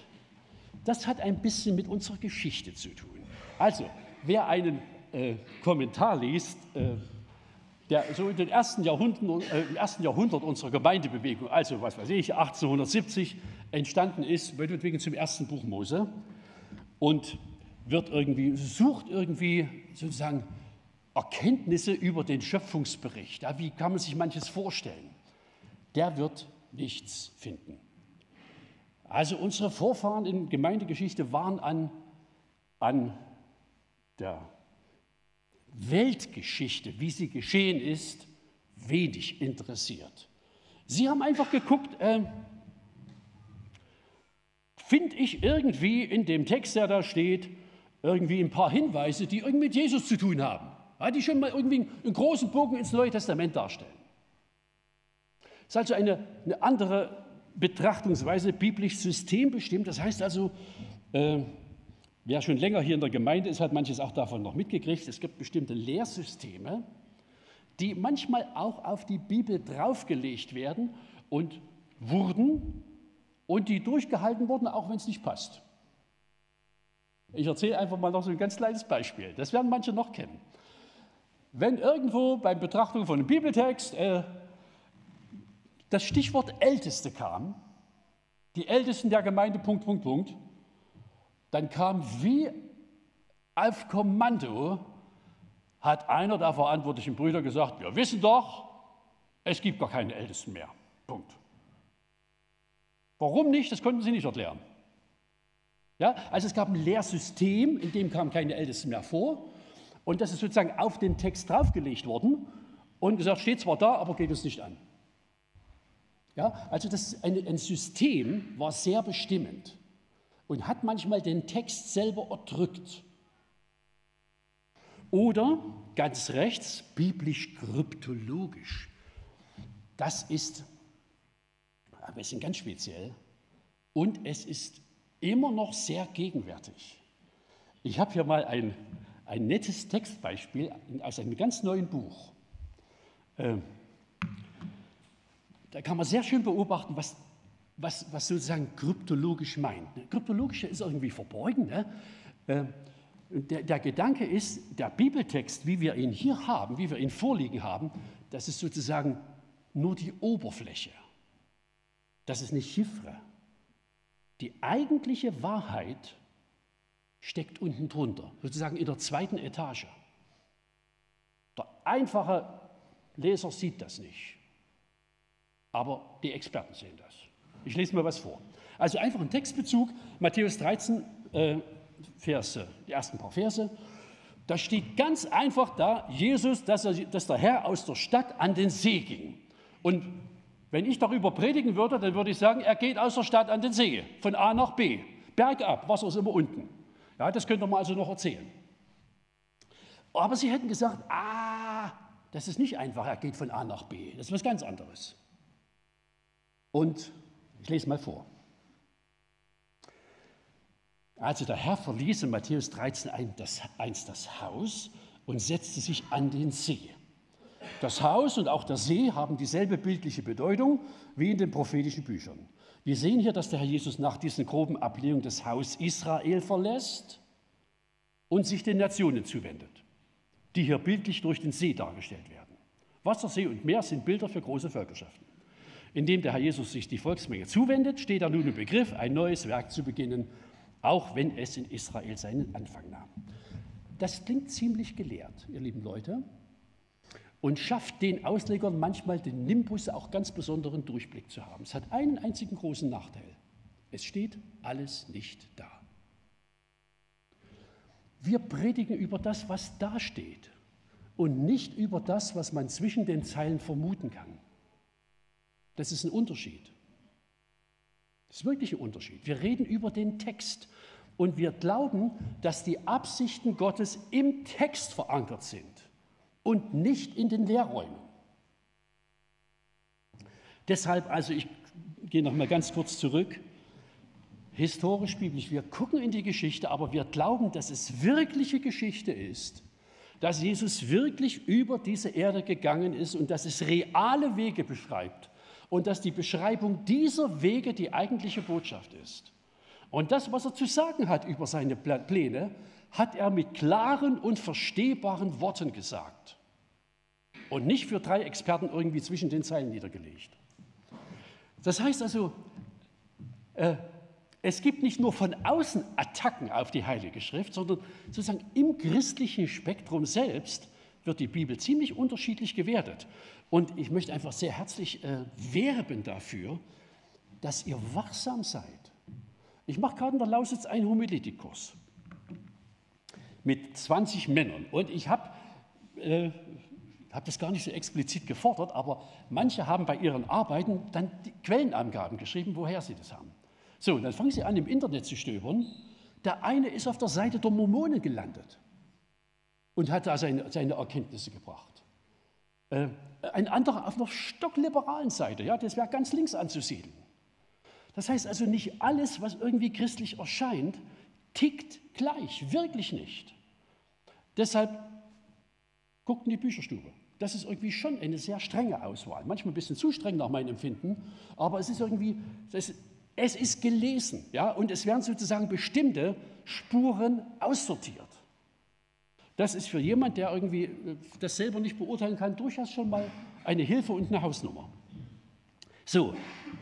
Speaker 1: das hat ein bisschen mit unserer Geschichte zu tun. Also, wer einen äh, Kommentar liest, äh, der so in den ersten Jahrhunderten, äh, im ersten Jahrhundert unserer Gemeindebewegung, also was weiß ich, 1870 entstanden ist, wegen zum ersten Buch Mose und wird irgendwie, sucht irgendwie sozusagen Erkenntnisse über den Schöpfungsbericht. Ja, wie kann man sich manches vorstellen? Der wird nichts finden. Also unsere Vorfahren in Gemeindegeschichte waren an, an der Weltgeschichte, wie sie geschehen ist, wenig interessiert. Sie haben einfach geguckt, äh, finde ich irgendwie in dem Text, der da steht, irgendwie ein paar Hinweise, die irgendwie mit Jesus zu tun haben ja, die schon mal irgendwie einen großen Bogen ins Neue Testament darstellen. Das ist also eine, eine andere Betrachtungsweise, biblisch systembestimmt. Das heißt also, äh, wer schon länger hier in der Gemeinde ist, hat manches auch davon noch mitgekriegt. Es gibt bestimmte Lehrsysteme, die manchmal auch auf die Bibel draufgelegt werden und wurden und die durchgehalten wurden, auch wenn es nicht passt. Ich erzähle einfach mal noch so ein ganz kleines Beispiel. Das werden manche noch kennen. Wenn irgendwo beim Betrachtung von einem Bibeltext äh, das Stichwort Älteste kam, die Ältesten der Gemeinde, Punkt, Punkt, Punkt, dann kam wie auf Kommando, hat einer der verantwortlichen Brüder gesagt, wir wissen doch, es gibt gar keine Ältesten mehr. Punkt. Warum nicht? Das konnten sie nicht erklären. Ja, also es gab ein Lehrsystem, in dem kamen keine Ältesten mehr vor. Und das ist sozusagen auf den Text draufgelegt worden und gesagt, steht zwar da, aber geht uns nicht an. Ja, also das ein, ein System war sehr bestimmend und hat manchmal den Text selber erdrückt. Oder ganz rechts, biblisch-kryptologisch. Das ist ein bisschen ganz speziell und es ist immer noch sehr gegenwärtig. Ich habe hier mal ein, ein nettes Textbeispiel aus einem ganz neuen Buch. Ähm, da kann man sehr schön beobachten, was, was, was sozusagen kryptologisch meint. Ne? Kryptologisch ist irgendwie verborgen. Ne? Ähm, der, der, Gedanke ist, der Bibeltext, wie wir ihn hier haben, wie wir ihn vorliegen haben, das ist sozusagen nur die Oberfläche. Das ist eine Chiffre. Die eigentliche Wahrheit steckt unten drunter, sozusagen in der zweiten Etage. Der einfache Leser sieht das nicht, aber die Experten sehen das. Ich lese mal was vor. Also einfach ein Textbezug, Matthäus 13, äh, Verse, die ersten paar Verse. Da steht ganz einfach da, Jesus, dass, er, dass der Herr aus der Stadt an den See ging. Und wenn ich darüber predigen würde, dann würde ich sagen, er geht aus der Stadt an den See, von A nach B. Bergab, Wasser ist immer unten. Ja, das könnt ihr mal also noch erzählen. Aber sie hätten gesagt, ah, das ist nicht einfach, er geht von A nach B. Das ist was ganz anderes. Und ich lese mal vor. Also der Herr verließ in Matthäus 13 1 das Haus und setzte sich an den See. Das Haus und auch der See haben dieselbe bildliche Bedeutung wie in den prophetischen Büchern. Wir sehen hier, dass der Herr Jesus nach diesen groben Ablehnungen das Haus Israel verlässt und sich den Nationen zuwendet, die hier bildlich durch den See dargestellt werden. Wasser, See und Meer sind Bilder für große Völkerschaften. Indem der Herr Jesus sich die Volksmenge zuwendet, steht er nun im Begriff, ein neues Werk zu beginnen, auch wenn es in Israel seinen Anfang nahm. Das klingt ziemlich gelehrt, ihr lieben Leute und schafft den Auslegern manchmal den Nimbus, auch ganz besonderen Durchblick zu haben. Es hat einen einzigen großen Nachteil. Es steht alles nicht da. Wir predigen über das, was da steht und nicht über das, was man zwischen den Zeilen vermuten kann. Das ist ein Unterschied. Das ist wirklich ein Unterschied. Wir reden über den Text und wir glauben, dass die Absichten Gottes im Text verankert sind und nicht in den Lehrräumen. Deshalb, also ich gehe noch mal ganz kurz zurück, historisch biblisch, wir gucken in die Geschichte, aber wir glauben, dass es wirkliche Geschichte ist, dass Jesus wirklich über diese Erde gegangen ist und dass es reale Wege beschreibt und dass die Beschreibung dieser Wege die eigentliche Botschaft ist. Und das, was er zu sagen hat über seine Pläne, hat er mit klaren und verstehbaren Worten gesagt. Und nicht für drei Experten irgendwie zwischen den Zeilen niedergelegt. Das heißt also, äh, es gibt nicht nur von außen Attacken auf die Heilige Schrift, sondern sozusagen im christlichen Spektrum selbst wird die Bibel ziemlich unterschiedlich gewertet. Und ich möchte einfach sehr herzlich äh, werben dafür, dass ihr wachsam seid. Ich mache gerade in der Lausitz einen Homiletikkurs mit 20 Männern. Und ich habe äh, hab das gar nicht so explizit gefordert, aber manche haben bei ihren Arbeiten dann die Quellenangaben geschrieben, woher sie das haben. So, dann fangen sie an, im Internet zu stöbern. Der eine ist auf der Seite der Mormonen gelandet und hat da seine, seine Erkenntnisse gebracht. Äh, ein anderer auf einer stockliberalen Seite, ja, das wäre ganz links anzusiedeln. Das heißt also, nicht alles, was irgendwie christlich erscheint, tickt gleich, wirklich nicht. Deshalb guckt in die Bücherstube. Das ist irgendwie schon eine sehr strenge Auswahl. Manchmal ein bisschen zu streng nach meinem Empfinden, aber es ist irgendwie, es, es ist gelesen, ja, und es werden sozusagen bestimmte Spuren aussortiert. Das ist für jemand, der irgendwie äh, das selber nicht beurteilen kann, durchaus schon mal eine Hilfe und eine Hausnummer. So,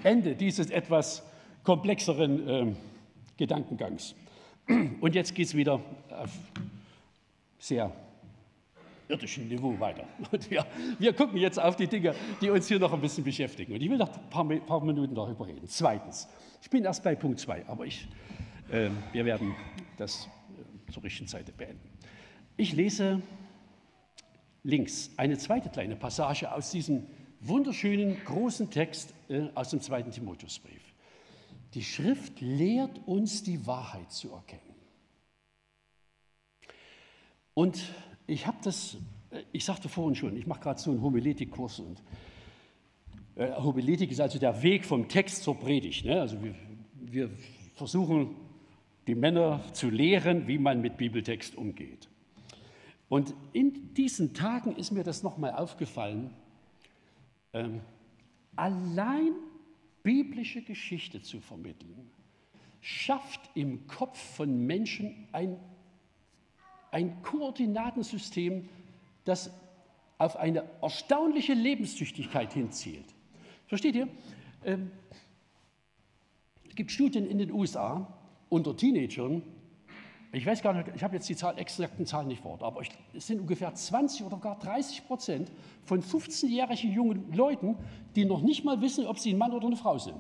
Speaker 1: Ende dieses etwas komplexeren äh, Gedankengangs. Und jetzt geht es wieder auf sehr irdischen Niveau weiter. Und wir, wir gucken jetzt auf die Dinge, die uns hier noch ein bisschen beschäftigen. Und ich will noch ein paar, paar Minuten darüber reden. Zweitens, ich bin erst bei Punkt 2, aber ich, äh, wir werden das äh, zur richtigen Zeit beenden. Ich lese links eine zweite kleine Passage aus diesem wunderschönen großen Text äh, aus dem zweiten Timotheusbrief. Die Schrift lehrt uns die Wahrheit zu erkennen. Und ich habe das, äh, ich sagte vorhin schon, ich mache gerade so einen Homiletikkurs und äh, Homiletik ist also der Weg vom Text zur Predigt. Ne? Also wir, wir versuchen, die Männer zu lehren, wie man mit Bibeltext umgeht. Und in diesen Tagen ist mir das nochmal aufgefallen. Ähm, allein biblische Geschichte zu vermitteln, schafft im Kopf von Menschen ein ein Koordinatensystem, das auf eine erstaunliche Lebenstüchtigkeit hinzielt. Versteht ihr? Ähm, es gibt Studien in den USA unter Teenagern. Ich weiß gar nicht, ich habe jetzt die Zahl, exakten Zahlen nicht vor, aber es sind ungefähr 20 oder gar 30 Prozent von 15-jährigen jungen Leuten, die noch nicht mal wissen, ob sie ein Mann oder eine Frau sind.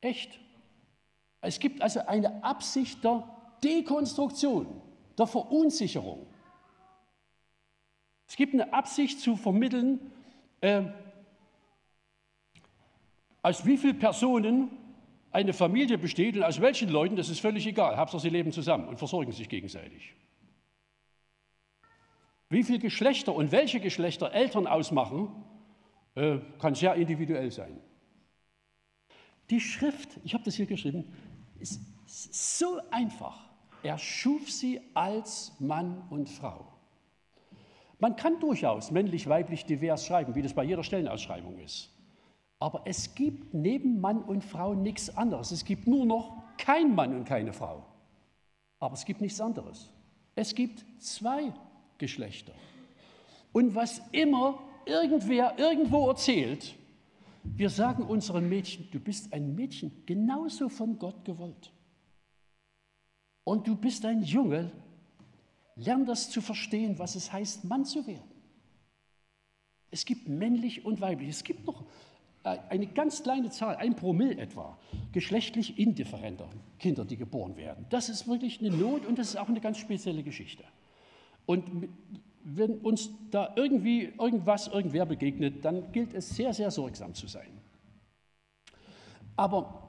Speaker 1: Echt? Es gibt also eine Absicht der Dekonstruktion, der Verunsicherung. Es gibt eine Absicht zu vermitteln, äh, aus wie vielen Personen eine Familie besteht und aus welchen Leuten, das ist völlig egal. Hauptsache, sie leben zusammen und versorgen sich gegenseitig. Wie viele Geschlechter und welche Geschlechter Eltern ausmachen, äh, kann sehr individuell sein. Die Schrift, ich habe das hier geschrieben, ist so einfach. Er schuf sie als Mann und Frau. Man kann durchaus männlich, weiblich, divers schreiben, wie das bei jeder Stellenausschreibung ist. Aber es gibt neben Mann und Frau nichts anderes. Es gibt nur noch kein Mann und keine Frau. Aber es gibt nichts anderes. Es gibt zwei Geschlechter. Und was immer irgendwer irgendwo erzählt, wir sagen unseren Mädchen, du bist ein Mädchen, genauso von Gott gewollt und du bist ein Junge, lern das zu verstehen, was es heißt, Mann zu werden. Es gibt männlich und weiblich. Es gibt noch äh, eine ganz kleine Zahl, ein Promille etwa, geschlechtlich indifferenter Kinder, die geboren werden. Das ist wirklich eine Not und das ist auch eine ganz spezielle Geschichte. Und wenn uns da irgendwie irgendwas, irgendwer begegnet, dann gilt es sehr, sehr sorgsam zu sein. Aber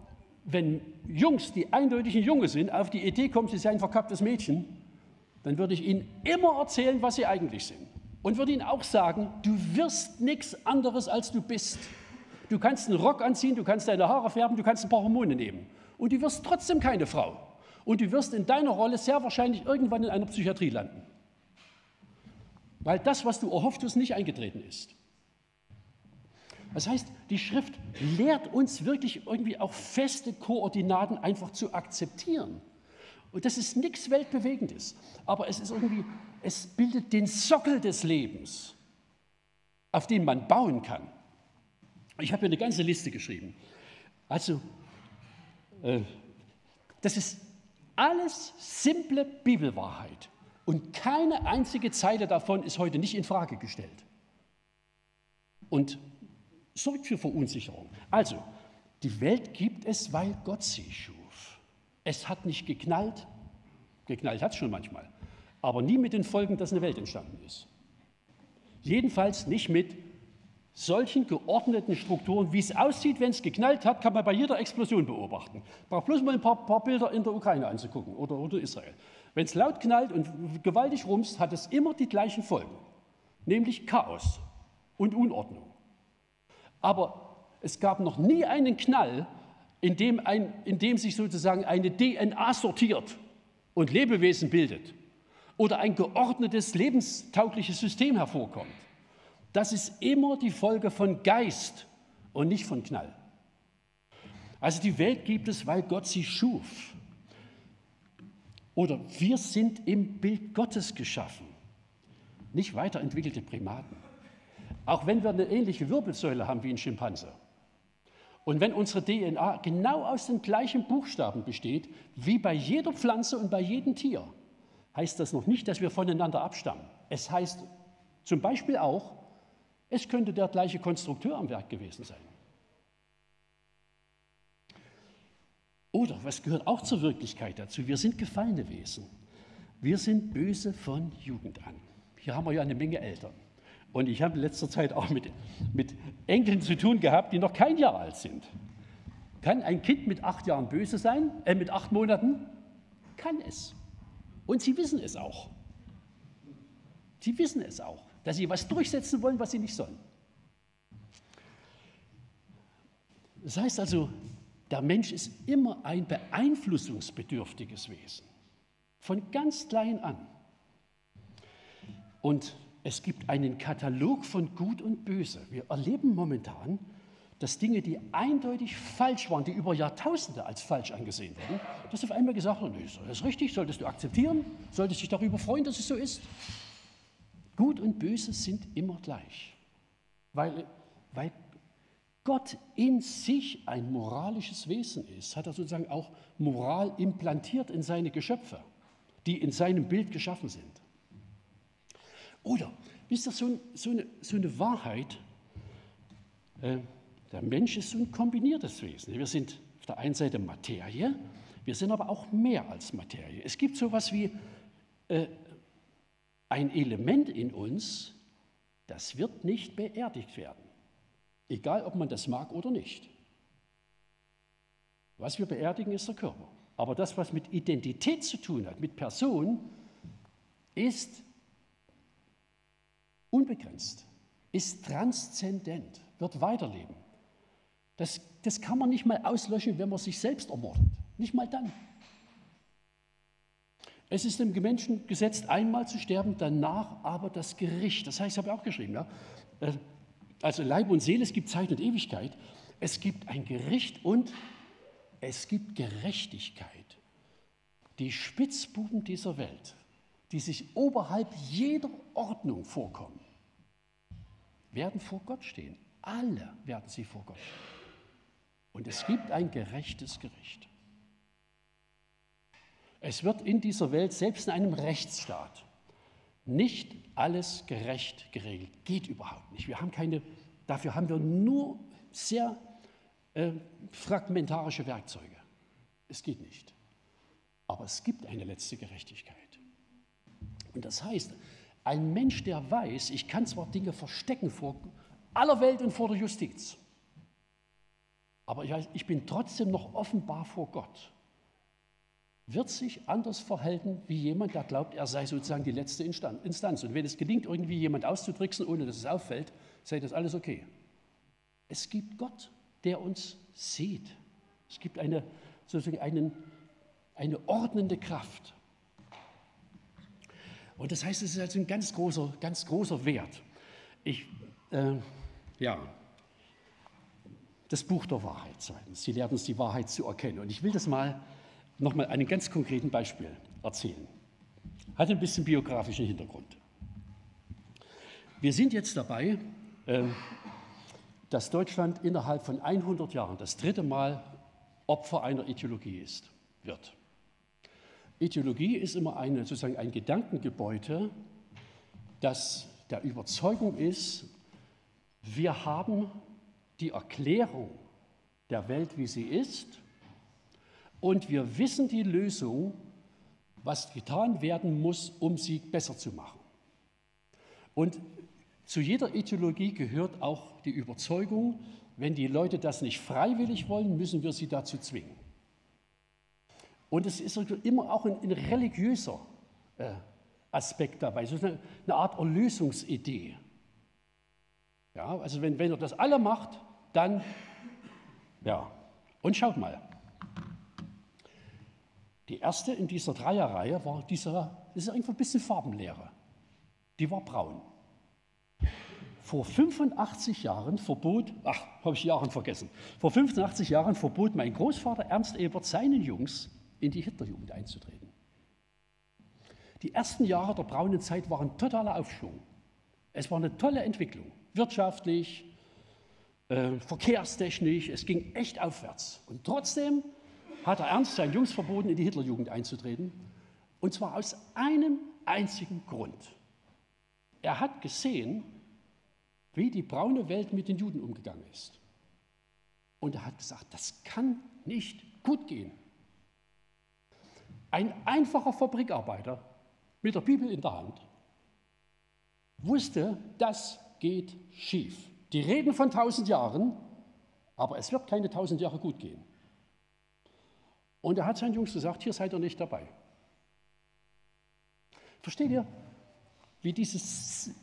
Speaker 1: wenn Jungs, die eindeutig ein Junge sind, auf die Idee kommen, sie seien ein verkapptes Mädchen, dann würde ich ihnen immer erzählen, was sie eigentlich sind. Und würde ihnen auch sagen, du wirst nichts anderes, als du bist. Du kannst einen Rock anziehen, du kannst deine Haare färben, du kannst ein paar Hormone nehmen. Und du wirst trotzdem keine Frau. Und du wirst in deiner Rolle sehr wahrscheinlich irgendwann in einer Psychiatrie landen. Weil das, was du erhofft hast, nicht eingetreten ist. Das heißt, die Schrift lehrt uns wirklich irgendwie auch feste Koordinaten einfach zu akzeptieren. Und das ist nichts Weltbewegendes, aber es ist irgendwie, es bildet den Sockel des Lebens, auf den man bauen kann. Ich habe hier eine ganze Liste geschrieben. Also, äh, das ist alles simple Bibelwahrheit. Und keine einzige Zeile davon ist heute nicht in Frage gestellt. Und sorgt für Verunsicherung. Also, die Welt gibt es, weil Gott sie schuf. Es hat nicht geknallt, geknallt hat es schon manchmal, aber nie mit den Folgen, dass eine Welt entstanden ist. Jedenfalls nicht mit solchen geordneten Strukturen, wie es aussieht, wenn es geknallt hat, kann man bei jeder Explosion beobachten. Braucht bloß mal ein paar, paar Bilder in der Ukraine anzugucken oder, oder Israel. Wenn es laut knallt und gewaltig rumst, hat es immer die gleichen Folgen, nämlich Chaos und Unordnung. Aber es gab noch nie einen Knall, in dem, ein, in dem sich sozusagen eine DNA sortiert und Lebewesen bildet oder ein geordnetes, lebenstaugliches System hervorkommt. Das ist immer die Folge von Geist und nicht von Knall. Also die Welt gibt es, weil Gott sie schuf. Oder wir sind im Bild Gottes geschaffen, nicht weiterentwickelte Primaten. Auch wenn wir eine ähnliche Wirbelsäule haben wie ein Schimpanse. Und wenn unsere DNA genau aus den gleichen Buchstaben besteht, wie bei jeder Pflanze und bei jedem Tier, heißt das noch nicht, dass wir voneinander abstammen. Es heißt zum Beispiel auch, es könnte der gleiche Konstrukteur am Werk gewesen sein. Oder, was gehört auch zur Wirklichkeit dazu? Wir sind gefallene Wesen. Wir sind böse von Jugend an. Hier haben wir ja eine Menge Eltern. Und ich habe in letzter Zeit auch mit, mit Enkeln zu tun gehabt, die noch kein Jahr alt sind. Kann ein Kind mit acht Jahren böse sein? Äh, mit acht Monaten? Kann es. Und sie wissen es auch. Sie wissen es auch, dass sie was durchsetzen wollen, was sie nicht sollen. Das heißt also, der Mensch ist immer ein beeinflussungsbedürftiges Wesen. Von ganz klein an. Und es gibt einen Katalog von Gut und Böse. Wir erleben momentan, dass Dinge, die eindeutig falsch waren, die über Jahrtausende als falsch angesehen wurden, dass auf einmal gesagt wird, nee, das ist richtig, solltest du akzeptieren, solltest dich darüber freuen, dass es so ist. Gut und Böse sind immer gleich, weil, weil Gott in sich ein moralisches Wesen ist, hat er sozusagen auch Moral implantiert in seine Geschöpfe, die in seinem Bild geschaffen sind. Oder, wisst ihr, so, so, eine, so eine, Wahrheit, äh, der Mensch ist so ein kombiniertes Wesen. Wir sind auf der einen Seite Materie, wir sind aber auch mehr als Materie. Es gibt so etwas wie äh, ein Element in uns, das wird nicht beerdigt werden. Egal, ob man das mag oder nicht. Was wir beerdigen, ist der Körper. Aber das, was mit Identität zu tun hat, mit Person, ist unbegrenzt, ist transzendent, wird weiterleben. Das, das kann man nicht mal auslöschen, wenn man sich selbst ermordet. Nicht mal dann. Es ist dem Menschen gesetzt, einmal zu sterben, danach aber das Gericht. Das heißt, ich habe auch geschrieben, ja, äh, also Leib und Seele, es gibt Zeit und Ewigkeit, es gibt ein Gericht und es gibt Gerechtigkeit. Die Spitzbuben dieser Welt, die sich oberhalb jeder Ordnung vorkommen, werden vor Gott stehen. Alle werden sie vor Gott stehen. Und es gibt ein gerechtes Gericht. Es wird in dieser Welt, selbst in einem Rechtsstaat, nicht alles gerecht geregelt. Geht überhaupt nicht. Wir haben keine, dafür haben wir nur sehr äh, fragmentarische Werkzeuge. Es geht nicht. Aber es gibt eine letzte Gerechtigkeit. Und das heißt, ein Mensch, der weiß, ich kann zwar Dinge verstecken vor aller Welt und vor der Justiz, aber ich, weiß, ich bin trotzdem noch offenbar vor Gott wird sich anders verhalten wie jemand, der glaubt, er sei sozusagen die letzte Instanz. Und wenn es gelingt, irgendwie jemand auszutricksen, ohne dass es auffällt, sei das alles okay. Es gibt Gott, der uns sieht. Es gibt eine, sozusagen einen, eine ordnende Kraft. Und das heißt, es ist also ein ganz großer, ganz großer Wert. Ich, äh, ja, das Buch der Wahrheit zweitens. Sie lehrt uns die Wahrheit zu erkennen. Und ich will das mal nochmal einen ganz konkreten Beispiel erzählen. Hat ein bisschen biografischen Hintergrund. Wir sind jetzt dabei, ähm, dass Deutschland innerhalb von 100 Jahren das dritte Mal Opfer einer Ideologie ist, wird. Ideologie ist immer eine, sozusagen ein Gedankengebäude, das der Überzeugung ist, wir haben die Erklärung der Welt, wie sie ist, und wir wissen die Lösung, was getan werden muss, um sie besser zu machen. Und zu jeder Ideologie gehört auch die Überzeugung, wenn die Leute das nicht freiwillig wollen, müssen wir sie dazu zwingen. Und es ist immer auch ein, ein religiöser äh, Aspekt dabei, so eine, eine, Art Erlösungsidee. Ja, also wenn, wenn er das alle macht, dann, ja. Und schaut mal, die erste in dieser Dreierreihe war dieser, das ist einfach ein bisschen Farbenlehre. Die war braun. Vor 85 Jahren verbot, ach, habe ich Jahren vergessen, vor 85 Jahren verbot mein Großvater Ernst Ebert seinen Jungs, in die Hitlerjugend einzutreten. Die ersten Jahre der braunen Zeit waren totaler Aufschwung. Es war eine tolle Entwicklung, wirtschaftlich, äh, verkehrstechnisch, es ging echt aufwärts. Und trotzdem hat er Ernst seinen Jungs verboten, in die Hitlerjugend einzutreten. Und zwar aus einem einzigen Grund. Er hat gesehen, wie die braune Welt mit den Juden umgegangen ist. Und er hat gesagt, das kann nicht gut gehen. Ein einfacher Fabrikarbeiter mit der Bibel in der Hand wusste, das geht schief. Die reden von tausend Jahren, aber es wird keine tausend Jahre gut gehen. Und er hat seinen Jungs gesagt, hier seid ihr nicht dabei. Versteht ihr, wie dieses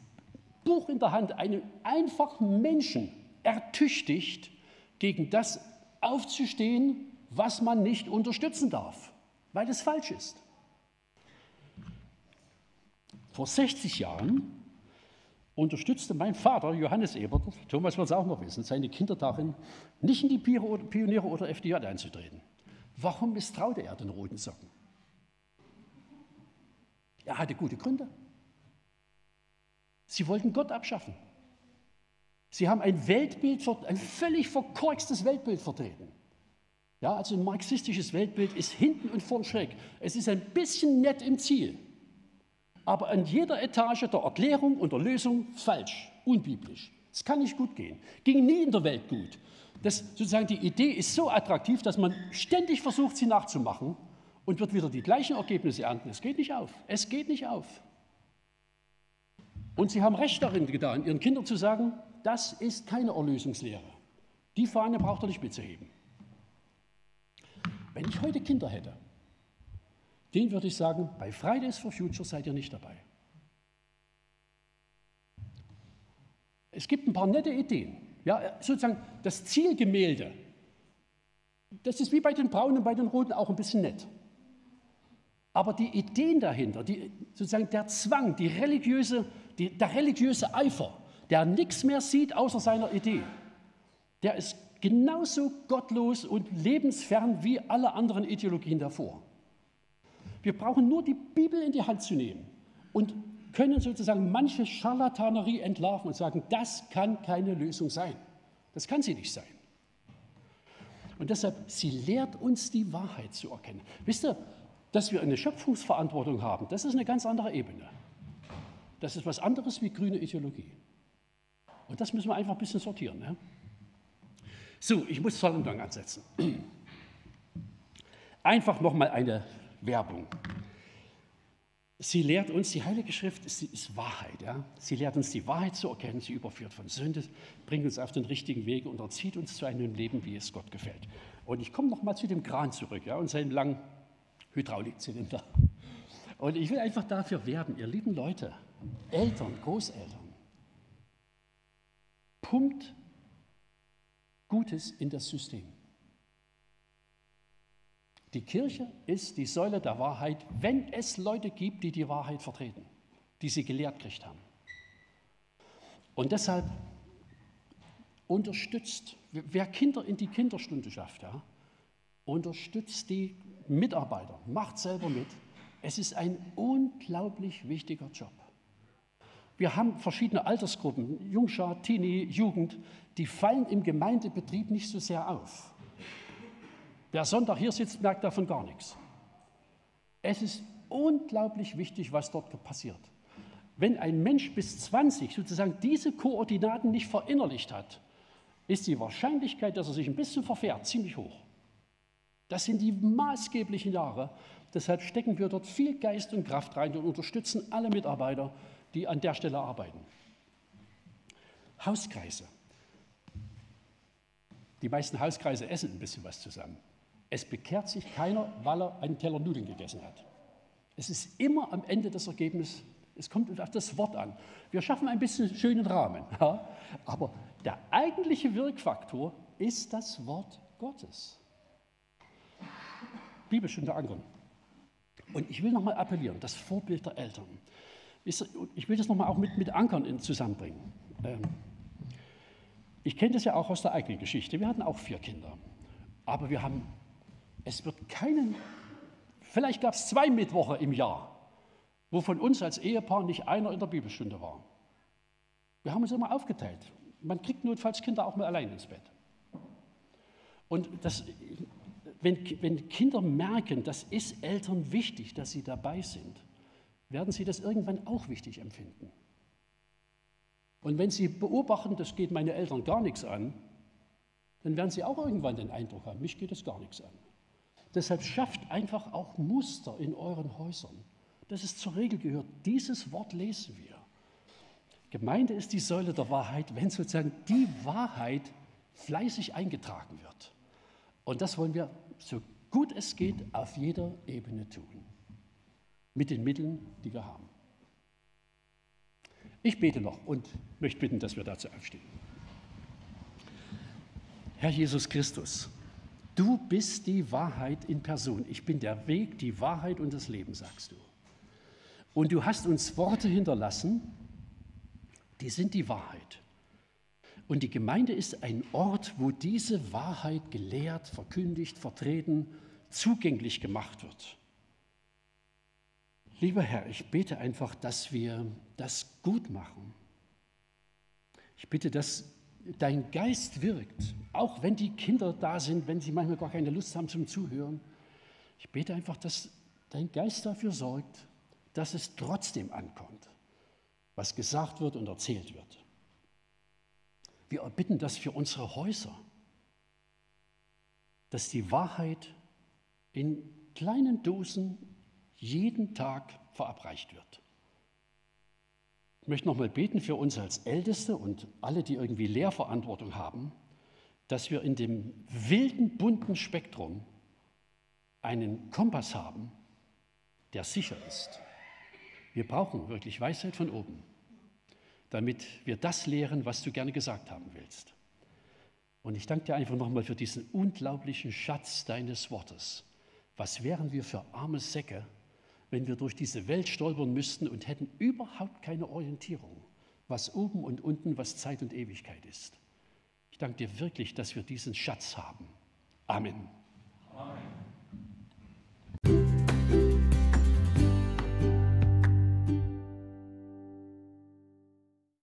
Speaker 1: Buch in der Hand einen einfachen Menschen ertüchtigt, gegen das aufzustehen, was man nicht unterstützen darf, weil es falsch ist. Vor 60 Jahren unterstützte mein Vater, Johannes Ebert, Thomas wird es auch noch wissen, seine Kinder darin, nicht in die Pioniere oder FDJ einzutreten. Warum misstraute er den roten Socken? Er hatte gute Gründe. Sie wollten Gott abschaffen. Sie haben ein Weltbild, ein völlig verkorkstes Weltbild vertreten. Ja, also ein marxistisches Weltbild ist hinten und vorn schräg. Es ist ein bisschen nett im Ziel, aber an jeder Etage der Erklärung und der Lösung falsch, unbiblisch. Es kann nicht gut gehen. Ging nie in der Welt gut. Das, sozusagen die Idee ist so attraktiv, dass man ständig versucht, sie nachzumachen und wird wieder die gleichen Ergebnisse ernten. Es geht nicht auf. Es geht nicht auf. Und sie haben recht darin getan, ihren Kindern zu sagen, das ist keine Erlösungslehre. Die Fahne braucht er nicht mitzuheben. Wenn ich heute Kinder hätte, denen würde ich sagen, bei Fridays for Future seid ihr nicht dabei. Es gibt ein paar nette Ideen. Ja, sozusagen das Zielgemälde, das ist wie bei den Braunen und bei den Roten auch ein bisschen nett. Aber die Ideen dahinter, die, sozusagen der Zwang, die religiöse, die, der religiöse Eifer, der nichts mehr sieht außer seiner Idee, der ist genauso gottlos und lebensfern wie alle anderen Ideologien davor. Wir brauchen nur die Bibel in die Hand zu nehmen und können sozusagen manche Scharlatanerie entlarven und sagen, das kann keine Lösung sein. Das kann sie nicht sein. Und deshalb, sie lehrt uns die Wahrheit zu erkennen. Wisst ihr, dass wir eine Schöpfungsverantwortung haben, das ist eine ganz andere Ebene. Das ist was anderes wie grüne Ideologie. Und das müssen wir einfach ein bisschen sortieren. Ne? So, ich muss Dank ansetzen. Einfach nochmal eine Werbung. Sie lehrt uns, die Heilige Schrift ist, ist Wahrheit. Ja? Sie lehrt uns die Wahrheit zu erkennen, sie überführt von Sünde, bringt uns auf den richtigen Weg und erzieht uns zu einem Leben, wie es Gott gefällt. Und ich komme nochmal zu dem Kran zurück ja, und seinem langen Hydraulikzylinder. Und ich will einfach dafür werben, ihr lieben Leute, Eltern, Großeltern, pumpt Gutes in das System. Die Kirche ist die Säule der Wahrheit, wenn es Leute gibt, die die Wahrheit vertreten, die sie gelehrt gekriegt haben. Und deshalb unterstützt, wer Kinder in die Kinderstunde schafft, ja, unterstützt die Mitarbeiter, macht selber mit. Es ist ein unglaublich wichtiger Job. Wir haben verschiedene Altersgruppen, Jungschar, Teenie, Jugend, die fallen im Gemeindebetrieb nicht so sehr auf. Wer Sonntag hier sitzt, merkt davon gar nichts. Es ist unglaublich wichtig, was dort passiert. Wenn ein Mensch bis 20 sozusagen diese Koordinaten nicht verinnerlicht hat, ist die Wahrscheinlichkeit, dass er sich ein bisschen verfährt, ziemlich hoch. Das sind die maßgeblichen Jahre. Deshalb stecken wir dort viel Geist und Kraft rein und unterstützen alle Mitarbeiter, die an der Stelle arbeiten. Hauskreise. Die meisten Hauskreise essen ein bisschen was zusammen. Es bekehrt sich keiner, weil er einen Teller Nudeln gegessen hat. Es ist immer am Ende das Ergebnis, es kommt auf das Wort an. Wir schaffen ein bisschen schönen Rahmen, ja? aber der eigentliche Wirkfaktor ist das Wort Gottes. Bibelstunde Ankern. Und ich will nochmal appellieren, das Vorbild der Eltern. Ich will das nochmal auch mit, mit Ankern zusammenbringen. Ähm, ich kenne das ja auch aus der eigenen Geschichte. Wir hatten auch vier Kinder. Aber wir haben, es wird keinen, vielleicht gab es zwei Mittwoche im Jahr, wo von uns als Ehepaar nicht einer in der Bibelstunde war. Wir haben uns immer aufgeteilt. man kriegt notfalls Kinder auch mal allein ins Bett. Und das, wenn, wenn Kinder merken, das ist Eltern wichtig, dass sie dabei sind, werden sie das irgendwann auch wichtig empfinden. Und wenn sie beobachten, das geht meine Eltern gar nichts an, dann werden sie auch irgendwann den Eindruck haben, mich geht es gar nichts an. Deshalb schafft einfach auch Muster in euren Häusern, dass es zur Regel gehört. Dieses Wort lesen wir. Gemeinde ist die Säule der Wahrheit, wenn sozusagen die Wahrheit fleißig eingetragen wird. Und das wollen wir so gut es geht auf jeder Ebene tun, mit den Mitteln, die wir haben. Ich bete noch und möchte bitten, dass wir dazu aufstehen. Herr Jesus Christus, du bist die Wahrheit in Person. Ich bin der Weg, die Wahrheit und das Leben, sagst du. Und du hast uns Worte hinterlassen, die sind die Wahrheit. Und die Gemeinde ist ein Ort, wo diese Wahrheit gelehrt, verkündigt, vertreten, zugänglich gemacht wird. Lieber Herr, ich bete einfach, dass wir das gut machen. Ich bitte, dass dein Geist wirkt, auch wenn die Kinder da sind, wenn sie manchmal gar keine Lust haben zum Zuhören. Ich bete einfach, dass dein Geist dafür sorgt, dass es trotzdem ankommt, was gesagt wird und erzählt wird. Wir erbitten das für unsere Häuser, dass die Wahrheit in kleinen Dosen jeden Tag verabreicht wird. Ich möchte nochmal beten für uns als Älteste und alle, die irgendwie Lehrverantwortung haben, dass wir in dem wilden, bunten Spektrum einen Kompass haben, der sicher ist. Wir brauchen wirklich Weisheit von oben damit wir das lehren, was du gerne gesagt haben willst. Und ich danke dir einfach nochmal für diesen unglaublichen Schatz deines Wortes. Was wären wir für arme Säcke, wenn wir durch diese Welt stolpern müssten und hätten überhaupt keine Orientierung, was oben und unten, was Zeit und Ewigkeit ist. Ich danke dir wirklich, dass wir diesen Schatz haben. Amen.